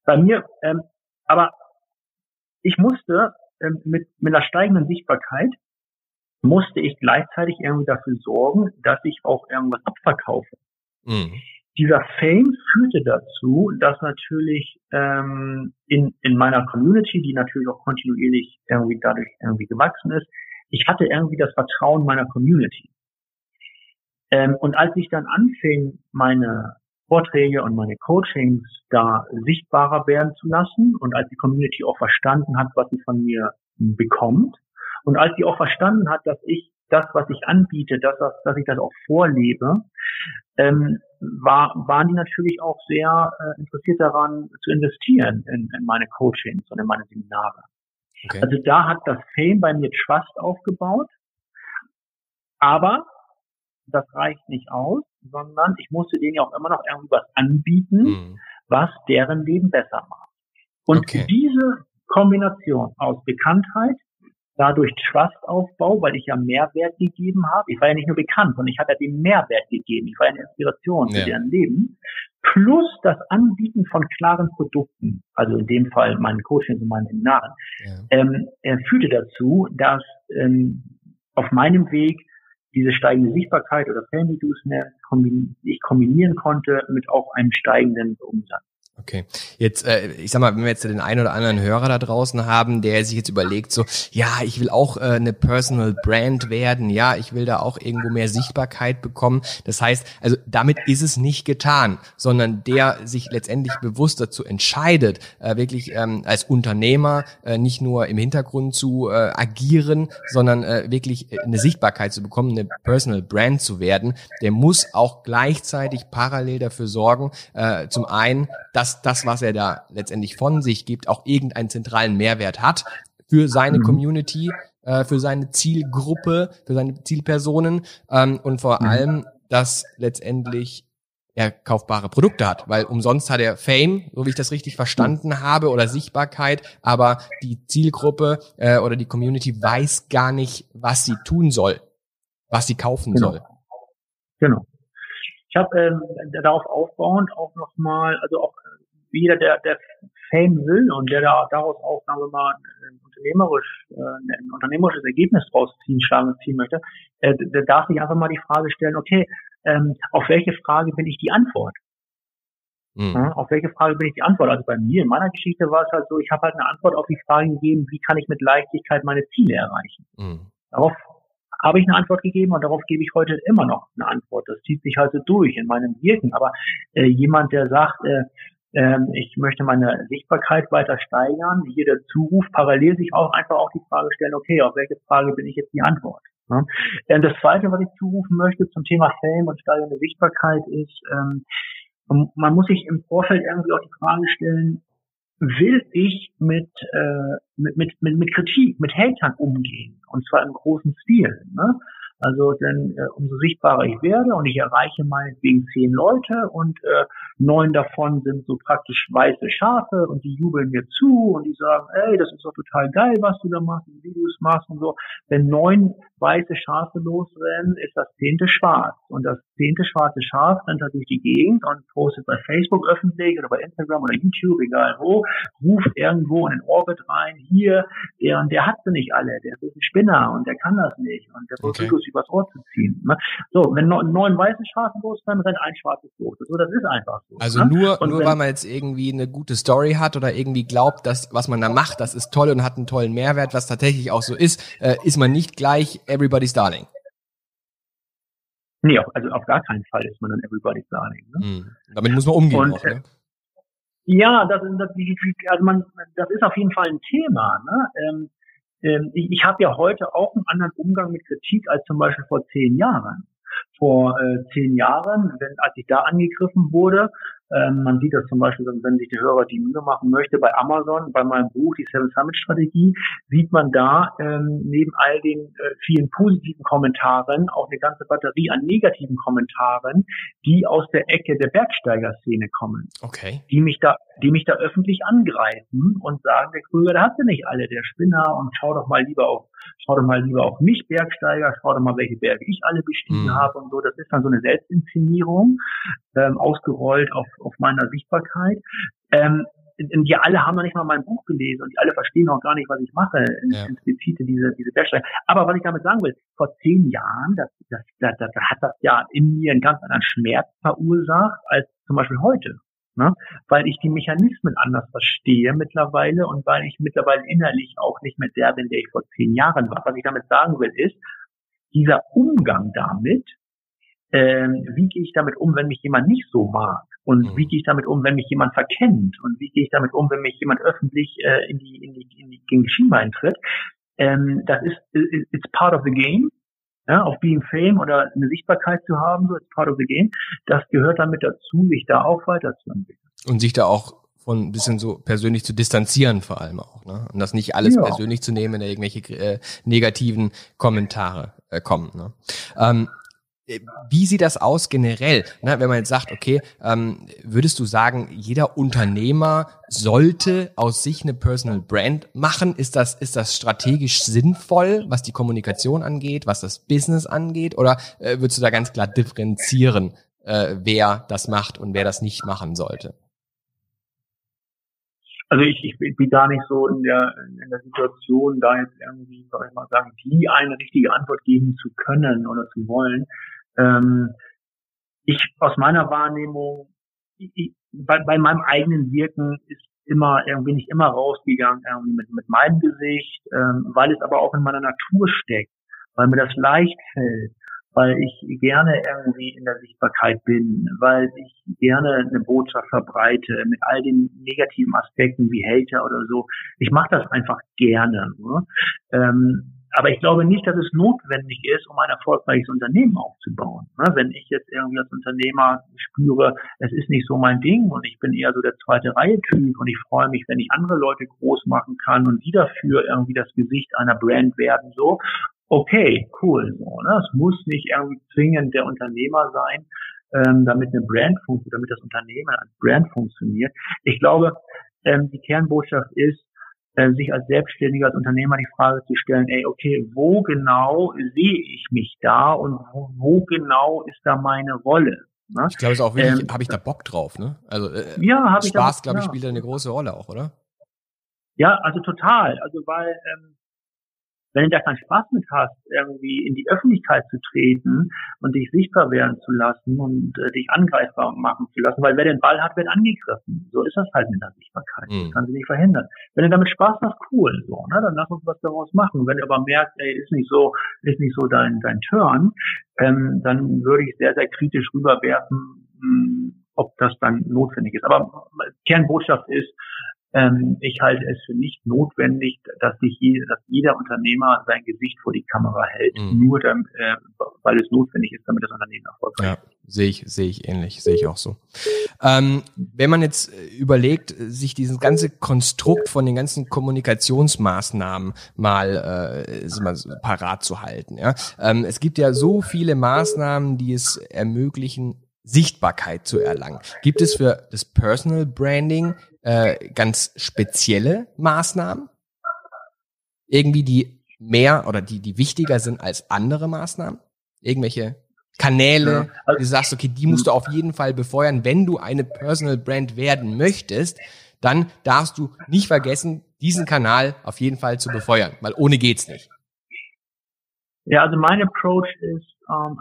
Bei mir, ähm, aber ich musste ähm, mit, mit einer steigenden Sichtbarkeit musste ich gleichzeitig irgendwie dafür sorgen, dass ich auch irgendwas abverkaufe. Mhm. Dieser Fame führte dazu, dass natürlich ähm, in, in meiner Community, die natürlich auch kontinuierlich irgendwie dadurch irgendwie gewachsen ist, ich hatte irgendwie das Vertrauen meiner Community. Ähm, und als ich dann anfing, meine Vorträge und meine Coachings da sichtbarer werden zu lassen und als die Community auch verstanden hat, was sie von mir bekommt und als sie auch verstanden hat, dass ich das, was ich anbiete, dass, das, dass ich das auch vorlebe, ähm, war, waren die natürlich auch sehr äh, interessiert daran zu investieren in, in meine Coachings und in meine Seminare. Okay. Also da hat das Fame bei mir Trust aufgebaut, aber das reicht nicht aus, sondern ich musste denen ja auch immer noch irgendwie was anbieten, mhm. was deren Leben besser macht. Und okay. diese Kombination aus Bekanntheit, dadurch Trust-Aufbau, weil ich ja Mehrwert gegeben habe. Ich war ja nicht nur bekannt, sondern ich habe ja den Mehrwert gegeben. Ich war eine Inspiration für deren Leben. Plus das Anbieten von klaren Produkten, also in dem Fall meinen Coachings und meinen Seminaren, ja. ähm, er führte dazu, dass ähm, auf meinem Weg diese steigende Sichtbarkeit oder Fan, wie du es nennst, ich kombinieren konnte mit auch einem steigenden Umsatz. Okay, jetzt, äh, ich sag mal, wenn wir jetzt den einen oder anderen Hörer da draußen haben, der sich jetzt überlegt, so, ja, ich will auch äh, eine Personal Brand werden, ja, ich will da auch irgendwo mehr Sichtbarkeit bekommen. Das heißt, also damit ist es nicht getan, sondern der sich letztendlich bewusst dazu entscheidet, äh, wirklich ähm, als Unternehmer äh, nicht nur im Hintergrund zu äh, agieren, sondern äh, wirklich eine Sichtbarkeit zu bekommen, eine Personal Brand zu werden, der muss auch gleichzeitig parallel dafür sorgen, äh, zum einen, dass das, was er da letztendlich von sich gibt, auch irgendeinen zentralen Mehrwert hat für seine mhm. Community, äh, für seine Zielgruppe, für seine Zielpersonen ähm, und vor mhm. allem, dass letztendlich er kaufbare Produkte hat, weil umsonst hat er Fame, so wie ich das richtig verstanden habe, oder Sichtbarkeit, aber die Zielgruppe äh, oder die Community weiß gar nicht, was sie tun soll, was sie kaufen genau. soll. Genau. Ich habe ähm, darauf aufbauend auch nochmal, also auch jeder, der, der Fame will und der da daraus auch, sagen wir mal, ein, unternehmerisch, äh, ein unternehmerisches Ergebnis draus ziehen, schlagen ziehen möchte, äh, der darf sich einfach mal die Frage stellen, okay, ähm, auf welche Frage bin ich die Antwort? Mhm. Ja, auf welche Frage bin ich die Antwort? Also bei mir, in meiner Geschichte war es halt so, ich habe halt eine Antwort auf die Frage gegeben, wie kann ich mit Leichtigkeit meine Ziele erreichen? Mhm. Darauf habe ich eine Antwort gegeben und darauf gebe ich heute immer noch eine Antwort. Das zieht sich halt so durch in meinem Wirken. Aber äh, jemand, der sagt, äh, ähm, ich möchte meine Sichtbarkeit weiter steigern. Hier der Zuruf parallel sich auch einfach auch die Frage stellen, okay, auf welche Frage bin ich jetzt die Antwort? Ne? Das Zweite, was ich zurufen möchte zum Thema Fame und steigende Sichtbarkeit ist, ähm, man muss sich im Vorfeld irgendwie auch die Frage stellen, will ich mit, äh, mit, mit, mit, mit Kritik, mit Hatern umgehen? Und zwar im großen Stil. Ne? Also denn äh, umso sichtbarer ich werde und ich erreiche meinetwegen zehn Leute und äh, neun davon sind so praktisch weiße Schafe und die jubeln mir zu und die sagen, ey, das ist doch total geil, was du da machst, wie du es machst und so. Wenn neun weiße Schafe losrennen, ist das zehnte schwarz. Und das zehnte schwarze Schaf rennt da durch die Gegend und postet bei Facebook öffentlich oder bei Instagram oder YouTube, egal wo, ruft irgendwo in den Orbit rein, hier, der und der hat sie nicht alle, der ist ein Spinner und der kann das nicht und der okay. Übers Ohr zu ziehen. Ne? So, wenn neun weiße Schafe losrennen, rennt ein schwarzes los. So, das ist einfach so. Also ne? nur, nur wenn, weil man jetzt irgendwie eine gute Story hat oder irgendwie glaubt, dass was man da macht, das ist toll und hat einen tollen Mehrwert, was tatsächlich auch so ist, äh, ist man nicht gleich Everybody's Darling. Nee, also auf gar keinen Fall ist man dann Everybody's Darling. Ne? Mhm. Damit muss man umgehen. Und, auch, ne? Ja, das, das, also man, das ist auf jeden Fall ein Thema. Ne? Ähm, ähm, ich ich habe ja heute auch einen anderen Umgang mit Kritik als zum Beispiel vor zehn Jahren. Vor äh, zehn Jahren, wenn, als ich da angegriffen wurde, ähm, man sieht das zum Beispiel, wenn sich der Hörer die Mühe machen möchte, bei Amazon, bei meinem Buch, die Seven Summit Strategie, sieht man da ähm, neben all den äh, vielen positiven Kommentaren auch eine ganze Batterie an negativen Kommentaren, die aus der Ecke der Bergsteigerszene kommen. Okay. Die mich da, die mich da öffentlich angreifen und sagen, der Krüger, der hat sie nicht alle, der Spinner und schau doch mal lieber auf schau doch mal lieber auf mich Bergsteiger, schau doch mal, welche Berge ich alle bestiegen mhm. habe und so. Das ist dann so eine Selbstinszenierung, ähm, ausgerollt auf, auf meiner Sichtbarkeit. Ähm, die alle haben noch nicht mal mein Buch gelesen und die alle verstehen auch gar nicht, was ich mache, ja. explizite diese, diese Bergsteiger. Aber was ich damit sagen will, vor zehn Jahren, das, das, das, das hat das ja in mir einen ganz anderen Schmerz verursacht als zum Beispiel heute ne? weil ich die Mechanismen anders verstehe mittlerweile und weil ich mittlerweile innerlich auch nicht mehr der bin, der ich vor zehn Jahren war. Was ich damit sagen will, ist, dieser Umgang damit, ähm, wie gehe ich damit um, wenn mich jemand nicht so mag? Und mhm. wie gehe ich damit um, wenn mich jemand verkennt? Und wie gehe ich damit um, wenn mich jemand öffentlich äh, in die in die in die, in die Schiene eintritt? Ähm, das ist it's part of the game ja, auf Being Fame oder eine Sichtbarkeit zu haben, so als part of the game, das gehört damit dazu, sich da auch weiterzuentwickeln. Und sich da auch von ein bisschen so persönlich zu distanzieren vor allem auch, ne? Und das nicht alles ja. persönlich zu nehmen, wenn da irgendwelche äh, negativen Kommentare äh, kommen. Ne? Ähm, wie sieht das aus generell? Ne, wenn man jetzt sagt, okay, ähm, würdest du sagen, jeder Unternehmer sollte aus sich eine Personal Brand machen? Ist das, ist das strategisch sinnvoll, was die Kommunikation angeht, was das Business angeht? Oder äh, würdest du da ganz klar differenzieren, äh, wer das macht und wer das nicht machen sollte? Also ich, ich bin gar nicht so in der, in der Situation, da jetzt irgendwie, soll ich mal sagen, die eine richtige Antwort geben zu können oder zu wollen. Ähm, ich aus meiner Wahrnehmung, ich, bei, bei meinem eigenen Wirken ist immer irgendwie nicht immer rausgegangen irgendwie mit, mit meinem Gesicht, ähm, weil es aber auch in meiner Natur steckt, weil mir das leicht fällt, weil ich gerne irgendwie in der Sichtbarkeit bin, weil ich gerne eine Botschaft verbreite mit all den negativen Aspekten wie Hater oder so. Ich mache das einfach gerne. Ne? Ähm, aber ich glaube nicht, dass es notwendig ist, um ein erfolgreiches Unternehmen aufzubauen. Ne, wenn ich jetzt irgendwie als Unternehmer spüre, es ist nicht so mein Ding und ich bin eher so der zweite Reihe-Typ und ich freue mich, wenn ich andere Leute groß machen kann und die dafür irgendwie das Gesicht einer Brand werden, so, okay, cool, so, ne? Es muss nicht irgendwie zwingend der Unternehmer sein, ähm, damit eine Brand funktioniert, damit das Unternehmen als Brand funktioniert. Ich glaube, ähm, die Kernbotschaft ist, äh, sich als Selbstständiger, als Unternehmer die Frage zu stellen, ey, okay, wo genau sehe ich mich da und wo, wo genau ist da meine Rolle? Ne? Ich glaube, es ist auch wirklich, ähm, habe ich da Bock drauf, ne? Also äh, ja, Spaß, glaube ich, spielt da eine große Rolle auch, oder? Ja, also total. Also weil ähm, wenn du da keinen Spaß mit hast, irgendwie in die Öffentlichkeit zu treten und dich sichtbar werden zu lassen und äh, dich angreifbar machen zu lassen, weil wer den Ball hat, wird angegriffen. So ist das halt mit der Sichtbarkeit. Mhm. Das kann sie nicht verhindern. Wenn du damit Spaß hast, cool, so, ne, dann lass uns was daraus machen. Wenn du aber merkst, ey, ist nicht so, ist nicht so dein, dein Turn, ähm, dann würde ich sehr, sehr kritisch rüberwerfen, mh, hm, ob das dann notwendig ist. Aber Kernbotschaft ist, ähm, ich halte es für nicht notwendig, dass sich jeder, dass jeder Unternehmer sein Gesicht vor die Kamera hält, mhm. nur damit, äh, weil es notwendig ist, damit das Unternehmen erfolgreich ja. ist. Sehe ich, sehe ich ähnlich, sehe ich auch so. Ähm, wenn man jetzt überlegt, sich dieses ganze Konstrukt von den ganzen Kommunikationsmaßnahmen mal, äh, mal parat zu halten. Ja? Ähm, es gibt ja so viele Maßnahmen, die es ermöglichen, Sichtbarkeit zu erlangen. Gibt es für das Personal Branding äh, ganz spezielle Maßnahmen? Irgendwie die mehr oder die, die wichtiger sind als andere Maßnahmen? Irgendwelche Kanäle, ja, also, du sagst, okay, die musst du auf jeden Fall befeuern, wenn du eine Personal Brand werden möchtest, dann darfst du nicht vergessen, diesen Kanal auf jeden Fall zu befeuern, weil ohne geht's nicht. Ja, also mein Approach ist, ähm,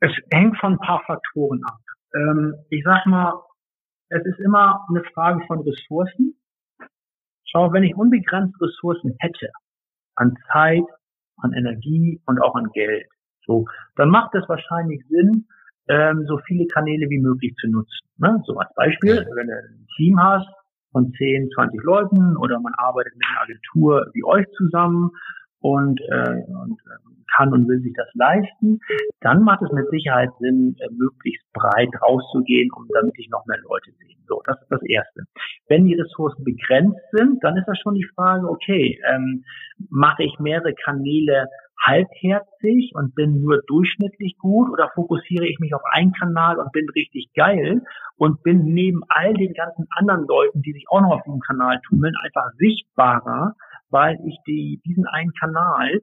äh, es hängt von ein paar Faktoren ab. Ähm, ich sag mal, es ist immer eine Frage von Ressourcen. Schau, wenn ich unbegrenzt Ressourcen hätte, an Zeit, an Energie und auch an Geld, so, dann macht es wahrscheinlich Sinn, ähm, so viele Kanäle wie möglich zu nutzen. Ne? So als Beispiel, wenn du ein Team hast von 10, 20 Leuten oder man arbeitet mit einer Agentur wie euch zusammen und, äh, und äh, kann und will sich das leisten, dann macht es mit Sicherheit Sinn, äh, möglichst breit rauszugehen, um damit sich noch mehr Leute sehen. So, das ist das Erste. Wenn die Ressourcen begrenzt sind, dann ist das schon die Frage, okay, ähm, mache ich mehrere Kanäle halbherzig und bin nur durchschnittlich gut oder fokussiere ich mich auf einen Kanal und bin richtig geil und bin neben all den ganzen anderen Leuten, die sich auch noch auf diesem Kanal tummeln, einfach sichtbarer, weil ich die, diesen einen Kanal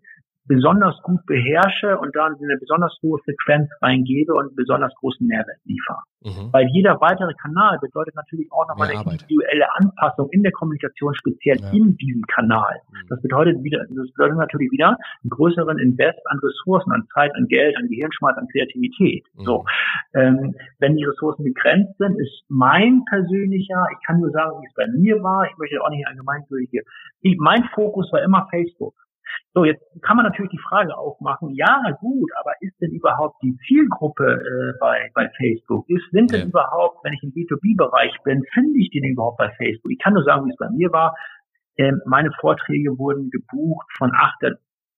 besonders gut beherrsche und dann eine besonders hohe Frequenz reingebe und besonders großen Mehrwert liefere. Mhm. Weil jeder weitere Kanal bedeutet natürlich auch nochmal eine individuelle Anpassung in der Kommunikation, speziell ja. in diesem Kanal. Mhm. Das bedeutet wieder, das bedeutet natürlich wieder einen größeren Invest an Ressourcen, an Zeit, an Geld, an Gehirnschmalz, an Kreativität. Mhm. So, ähm, wenn die Ressourcen begrenzt sind, ist mein persönlicher, ich kann nur sagen, wie es bei mir war, ich möchte auch nicht allgemeingültige, ich, mein Fokus war immer Facebook. So, jetzt kann man natürlich die Frage aufmachen, ja gut, aber ist denn überhaupt die Zielgruppe äh, bei, bei Facebook? Ist, sind denn überhaupt, wenn ich im B2B-Bereich bin, finde ich den überhaupt bei Facebook? Ich kann nur sagen, wie es bei mir war. Ähm, meine Vorträge wurden gebucht von acht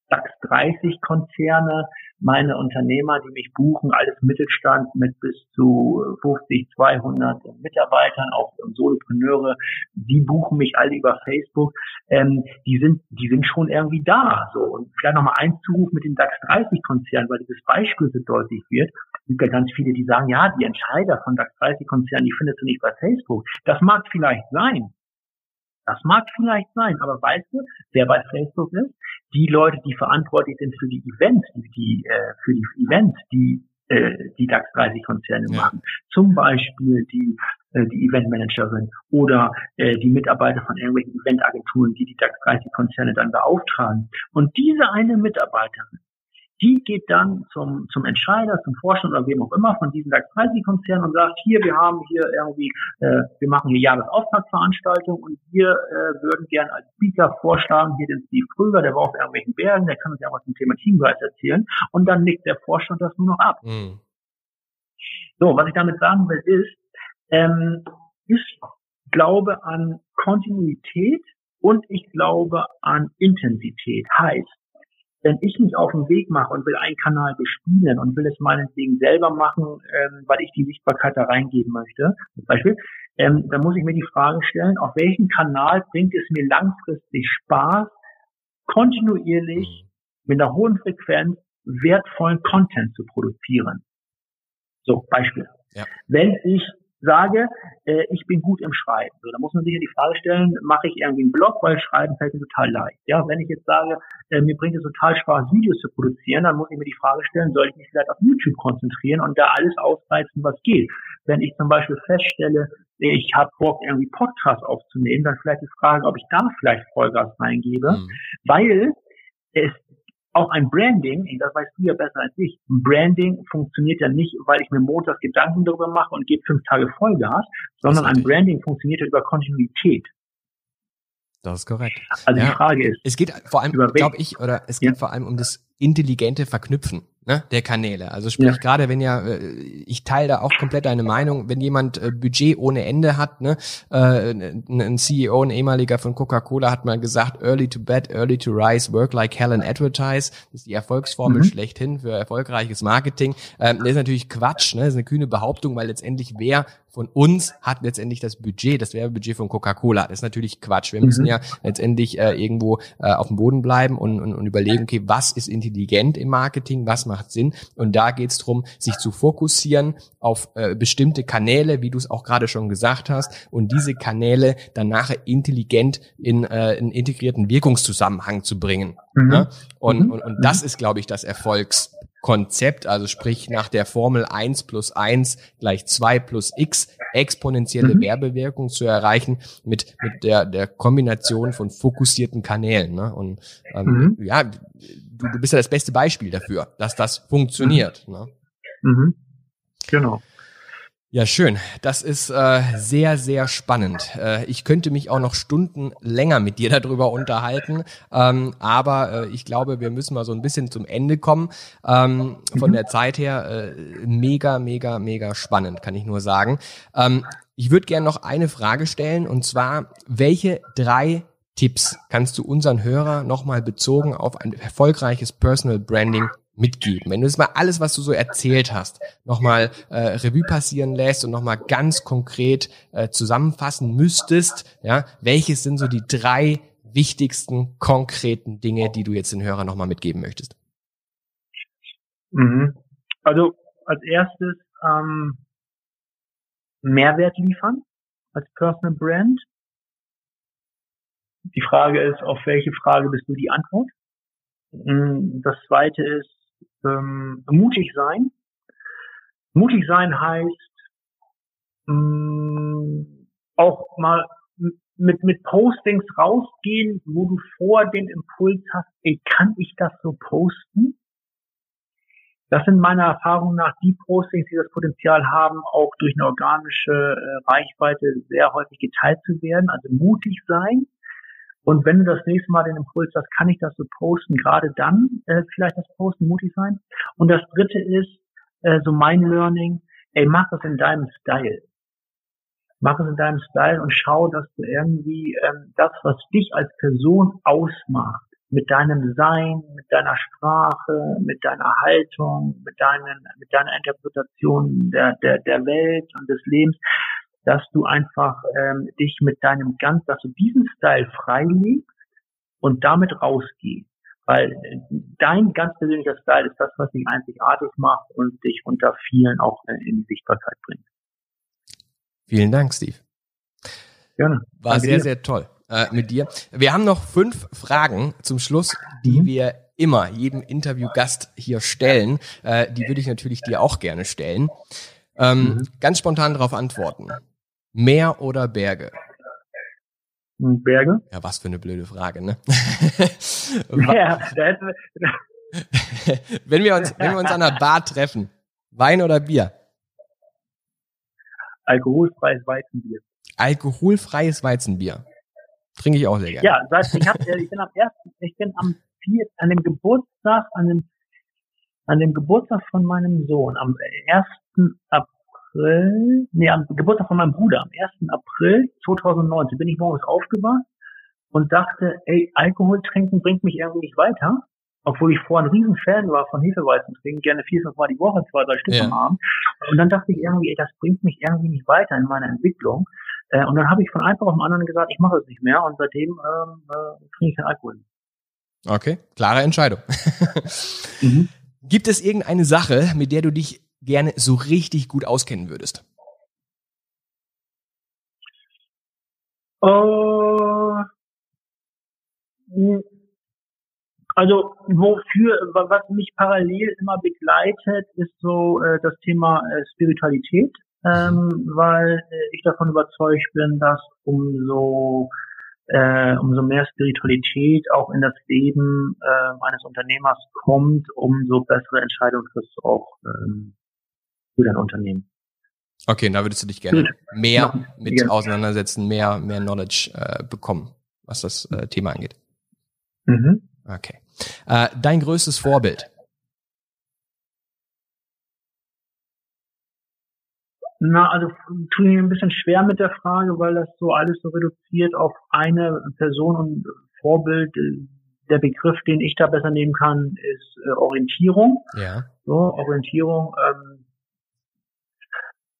DAX 30 Konzerne, meine Unternehmer, die mich buchen, alles Mittelstand mit bis zu 50, 200 Mitarbeitern, auch Solopreneure, die buchen mich alle über Facebook. Ähm, die sind, die sind schon irgendwie da. So und vielleicht nochmal ein Zuruf mit den DAX 30 Konzernen, weil dieses Beispiel so deutlich wird. Es gibt ja ganz viele, die sagen, ja, die Entscheider von DAX 30 Konzernen, die findest du nicht bei Facebook. Das mag vielleicht sein. Das mag vielleicht sein, aber weißt du, wer bei Facebook ist? Die Leute, die verantwortlich sind für die Events, die, die äh, für die Events, die äh, die DAX 30 Konzerne ja. machen. Zum Beispiel die äh, die Eventmanagerin oder äh, die Mitarbeiter von irgendwelchen Eventagenturen, die die DAX 30 Konzerne dann beauftragen. Und diese eine Mitarbeiterin, die geht dann zum, zum Entscheider, zum Vorstand oder wem auch immer von diesem DAX 30 Konzern und sagt, hier, wir haben hier irgendwie, äh, wir machen hier Jahresauftragsveranstaltungen und wir äh, würden gern als Speaker vorschlagen, hier den Steve Krüger, der war auf irgendwelchen Bergen, der kann uns ja was zum Thema Teamgeist erzählen und dann nickt der Vorstand das nur noch ab. Mhm. So, was ich damit sagen will, ist, ähm, ich glaube an Kontinuität und ich glaube an Intensität. Heißt, wenn ich mich auf den Weg mache und will einen Kanal bespielen und will es meinetwegen selber machen, ähm, weil ich die Sichtbarkeit da reingeben möchte, zum Beispiel, ähm, dann muss ich mir die Frage stellen, auf welchem Kanal bringt es mir langfristig Spaß, kontinuierlich mhm. mit einer hohen Frequenz wertvollen Content zu produzieren. So, Beispiel. Ja. Wenn ich sage, äh, ich bin gut im Schreiben. So, da muss man sich ja die Frage stellen, mache ich irgendwie einen Blog, weil Schreiben fällt mir total leicht. Ja, wenn ich jetzt sage, äh, mir bringt es total Spaß, Videos zu produzieren, dann muss ich mir die Frage stellen, soll ich mich vielleicht auf YouTube konzentrieren und da alles ausreizen, was geht. Wenn ich zum Beispiel feststelle, ich habe Bock, irgendwie Podcasts aufzunehmen, dann vielleicht die Frage, ob ich da vielleicht Vollgas reingebe, mhm. weil es auch ein Branding, das weißt du ja besser als ich, ein Branding funktioniert ja nicht, weil ich mir montags Gedanken darüber mache und gebe fünf Tage Vollgas, sondern ein Branding funktioniert ja über Kontinuität. Das ist korrekt. Also ja, die Frage ist. Es geht vor allem, glaube ich, oder es geht ja. vor allem um das intelligente Verknüpfen ne, der Kanäle. Also sprich ja. gerade, wenn ja, äh, ich teile da auch komplett deine Meinung, wenn jemand äh, Budget ohne Ende hat, ne, äh, ein CEO, ein ehemaliger von Coca-Cola hat mal gesagt, early to bed, early to rise, work like hell and advertise. Das ist die Erfolgsformel mhm. schlechthin für erfolgreiches Marketing. Ähm, das ist natürlich Quatsch, ne, das ist eine kühne Behauptung, weil letztendlich wer von uns hat letztendlich das Budget, das Werbebudget von Coca-Cola. Das ist natürlich Quatsch. Wir müssen mhm. ja letztendlich äh, irgendwo äh, auf dem Boden bleiben und, und, und überlegen, okay, was ist intelligent im Marketing, was macht Sinn? Und da geht es darum, sich zu fokussieren auf äh, bestimmte Kanäle, wie du es auch gerade schon gesagt hast, und diese Kanäle dann nachher intelligent in äh, einen integrierten Wirkungszusammenhang zu bringen. Mhm. Ne? Und, mhm. und, und das ist, glaube ich, das Erfolgs Konzept, also sprich nach der Formel 1 plus 1 gleich 2 plus x exponentielle mhm. Werbewirkung zu erreichen mit, mit der, der Kombination von fokussierten Kanälen. Ne? Und ähm, mhm. ja, du, du bist ja das beste Beispiel dafür, dass das funktioniert. Mhm. Ne? Mhm. Genau. Ja, schön. Das ist äh, sehr, sehr spannend. Äh, ich könnte mich auch noch Stunden länger mit dir darüber unterhalten, ähm, aber äh, ich glaube, wir müssen mal so ein bisschen zum Ende kommen. Ähm, von mhm. der Zeit her äh, mega, mega, mega spannend, kann ich nur sagen. Ähm, ich würde gerne noch eine Frage stellen und zwar, welche drei Tipps kannst du unseren Hörer nochmal bezogen auf ein erfolgreiches Personal Branding mitgeben? Wenn du das mal alles, was du so erzählt hast, nochmal äh, Revue passieren lässt und nochmal ganz konkret äh, zusammenfassen müsstest, ja, welches sind so die drei wichtigsten konkreten Dinge, die du jetzt den Hörern nochmal mitgeben möchtest? Mhm. Also als erstes ähm, Mehrwert liefern als Personal Brand. Die Frage ist, auf welche Frage bist du die Antwort? Mhm. Das zweite ist, ähm, mutig sein. Mutig sein heißt mh, mm, auch mal mit, mit Postings rausgehen, wo du vor den Impuls hast, ey, kann ich das so posten? Das sind meiner Erfahrung nach die Postings, die das Potenzial haben, auch durch eine organische äh, Reichweite sehr häufig geteilt zu werden. Also mutig sein, und wenn du das nächste Mal den Impuls hast, kann ich das so posten, gerade dann äh, vielleicht das Posten mutig sein. Und das dritte ist, äh, so mein Learning, ey, mach es in deinem Style. Mach es in deinem Style und schau, dass du irgendwie ähm, das, was dich als Person ausmacht, mit deinem Sein, mit deiner Sprache, mit deiner Haltung, mit deinen, mit deiner Interpretation der, der, der Welt und des Lebens, dass du einfach ähm, dich mit deinem ganz, dass du diesen Style freilegst und damit rausgehst. Weil äh, dein ganz persönlicher Style ist das, was dich einzigartig macht und dich unter vielen auch äh, in die Sichtbarkeit bringt. Vielen Dank, Steve. Gerne. War Danke sehr, dir. sehr toll äh, mit dir. Wir haben noch fünf Fragen zum Schluss, die mhm. wir immer jedem Interviewgast hier stellen. Äh, die würde ich natürlich dir auch gerne stellen. Ähm, mhm. Ganz spontan darauf antworten. Meer oder Berge? Hm, Berge. Ja, was für eine blöde Frage, ne? ja, wenn wir uns, wenn wir uns an der Bar treffen, Wein oder Bier? Alkoholfreies Weizenbier. Alkoholfreies Weizenbier. Trinke ich auch sehr gerne. Ja, das heißt, ich, hab, ich bin am ersten, ich bin am vier, an dem Geburtstag, an dem, an dem Geburtstag von meinem Sohn, am ersten April April, nee, am Geburtstag von meinem Bruder, am 1. April 2019 bin ich morgens aufgewacht und dachte, ey, Alkohol trinken bringt mich irgendwie nicht weiter. Obwohl ich vorher ein riesen Fan war von Hefeweizen trinken, gerne vier, fünf Mal die Woche, zwei, drei Stück ja. am Abend. Und dann dachte ich irgendwie, ey, das bringt mich irgendwie nicht weiter in meiner Entwicklung. Äh, und dann habe ich von einem auf den anderen gesagt, ich mache es nicht mehr und seitdem ähm, äh, trinke ich keinen Alkohol. Okay, klare Entscheidung. mhm. Gibt es irgendeine Sache, mit der du dich gerne so richtig gut auskennen würdest? Uh, also wofür, was mich parallel immer begleitet, ist so äh, das Thema äh, Spiritualität, ähm, weil äh, ich davon überzeugt bin, dass umso äh, umso mehr Spiritualität auch in das Leben äh, eines Unternehmers kommt, umso bessere Entscheidungen kriegst du auch ähm, dein Unternehmen. Okay, da würdest du dich gerne mehr Machen. mit ja. auseinandersetzen, mehr, mehr Knowledge äh, bekommen, was das äh, Thema angeht. Mhm. Okay. Äh, dein größtes Vorbild? Na, also tue mir ein bisschen schwer mit der Frage, weil das so alles so reduziert auf eine Person und Vorbild. Der Begriff, den ich da besser nehmen kann, ist äh, Orientierung. Ja. So, Orientierung. Ähm,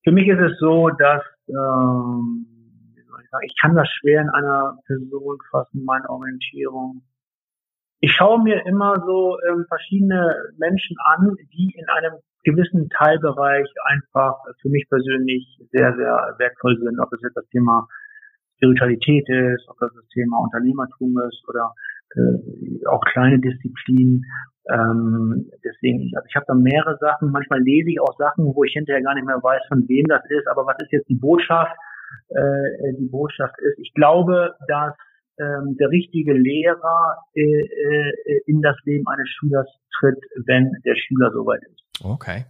Für mich ist es so, dass ähm, ich kann das schwer in einer Person fassen, meine Orientierung. Ich schaue mir immer so ähm, verschiedene Menschen an, die in einem gewissen Teilbereich einfach für mich persönlich sehr, sehr wertvoll sind. Ob es jetzt das Thema Spiritualität ist, ob das das Thema Unternehmertum ist oder äh, auch kleine Disziplinen. Ähm, deswegen, ich, also ich habe da mehrere Sachen. Manchmal lese ich auch Sachen, wo ich hinterher gar nicht mehr weiß, von wem das ist. Aber was ist jetzt die Botschaft? Äh, die Botschaft ist, ich glaube, dass ähm, der richtige Lehrer äh, äh, in das Leben eines Schülers tritt, wenn der Schüler soweit ist. Okay.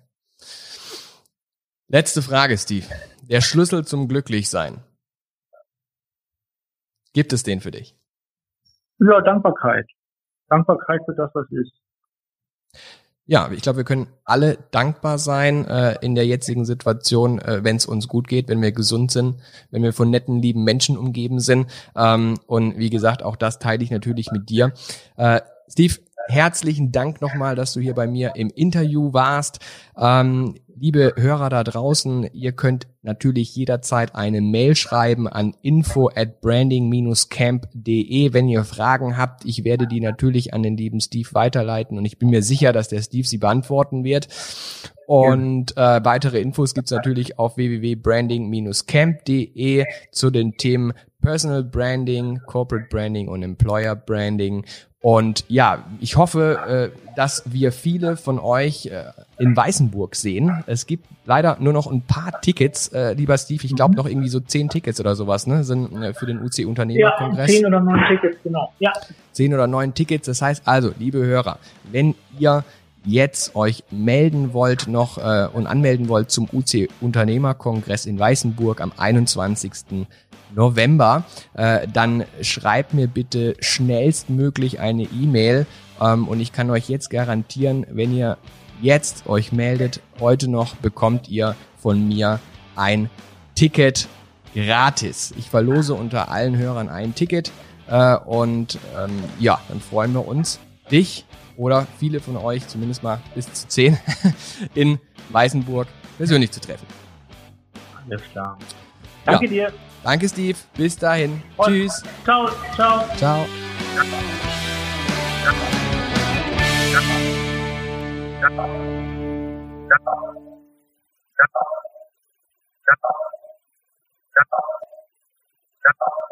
Letzte Frage, Steve. Der Schlüssel zum Glücklichsein. Gibt es den für dich? Ja, Dankbarkeit. Dankbarkeit für das, was ist. Ja, ich glaube, wir können alle dankbar sein äh, in der jetzigen Situation, äh, wenn es uns gut geht, wenn wir gesund sind, wenn wir von netten, lieben Menschen umgeben sind. Ähm, und wie gesagt, auch das teile ich natürlich mit dir. Äh, Steve, herzlichen Dank nochmal, dass du hier bei mir im Interview warst. Ähm, liebe Hörer da draußen, ihr könnt natürlich jederzeit eine Mail schreiben an info at branding-camp.de, wenn ihr Fragen habt. Ich werde die natürlich an den lieben Steve weiterleiten und ich bin mir sicher, dass der Steve sie beantworten wird. Und äh, weitere Infos gibt's natürlich auf www.branding-camp.de zu den Themen Personal Branding, Corporate Branding und Employer Branding. Und ja, ich hoffe, äh, dass wir viele von euch äh, in Weißenburg sehen. Es gibt leider nur noch ein paar Tickets, äh, lieber Steve. Ich glaube noch irgendwie so zehn Tickets oder sowas, ne, sind für den UC Unternehmerkongress. Ja, zehn oder neun Tickets, genau. Ja. Zehn oder neun Tickets. Das heißt also, liebe Hörer, wenn ihr jetzt euch melden wollt noch äh, und anmelden wollt zum UC Unternehmerkongress in Weißenburg am 21. November, äh, dann schreibt mir bitte schnellstmöglich eine E-Mail ähm, und ich kann euch jetzt garantieren, wenn ihr jetzt euch meldet, heute noch bekommt ihr von mir ein Ticket gratis. Ich verlose unter allen Hörern ein Ticket äh, und ähm, ja, dann freuen wir uns, dich oder viele von euch, zumindest mal bis zu zehn, in Weißenburg persönlich zu treffen. Alles klar. Danke ja. dir. Danke, Steve. Bis dahin. Und Tschüss. Ciao, ciao. Ciao. ciao.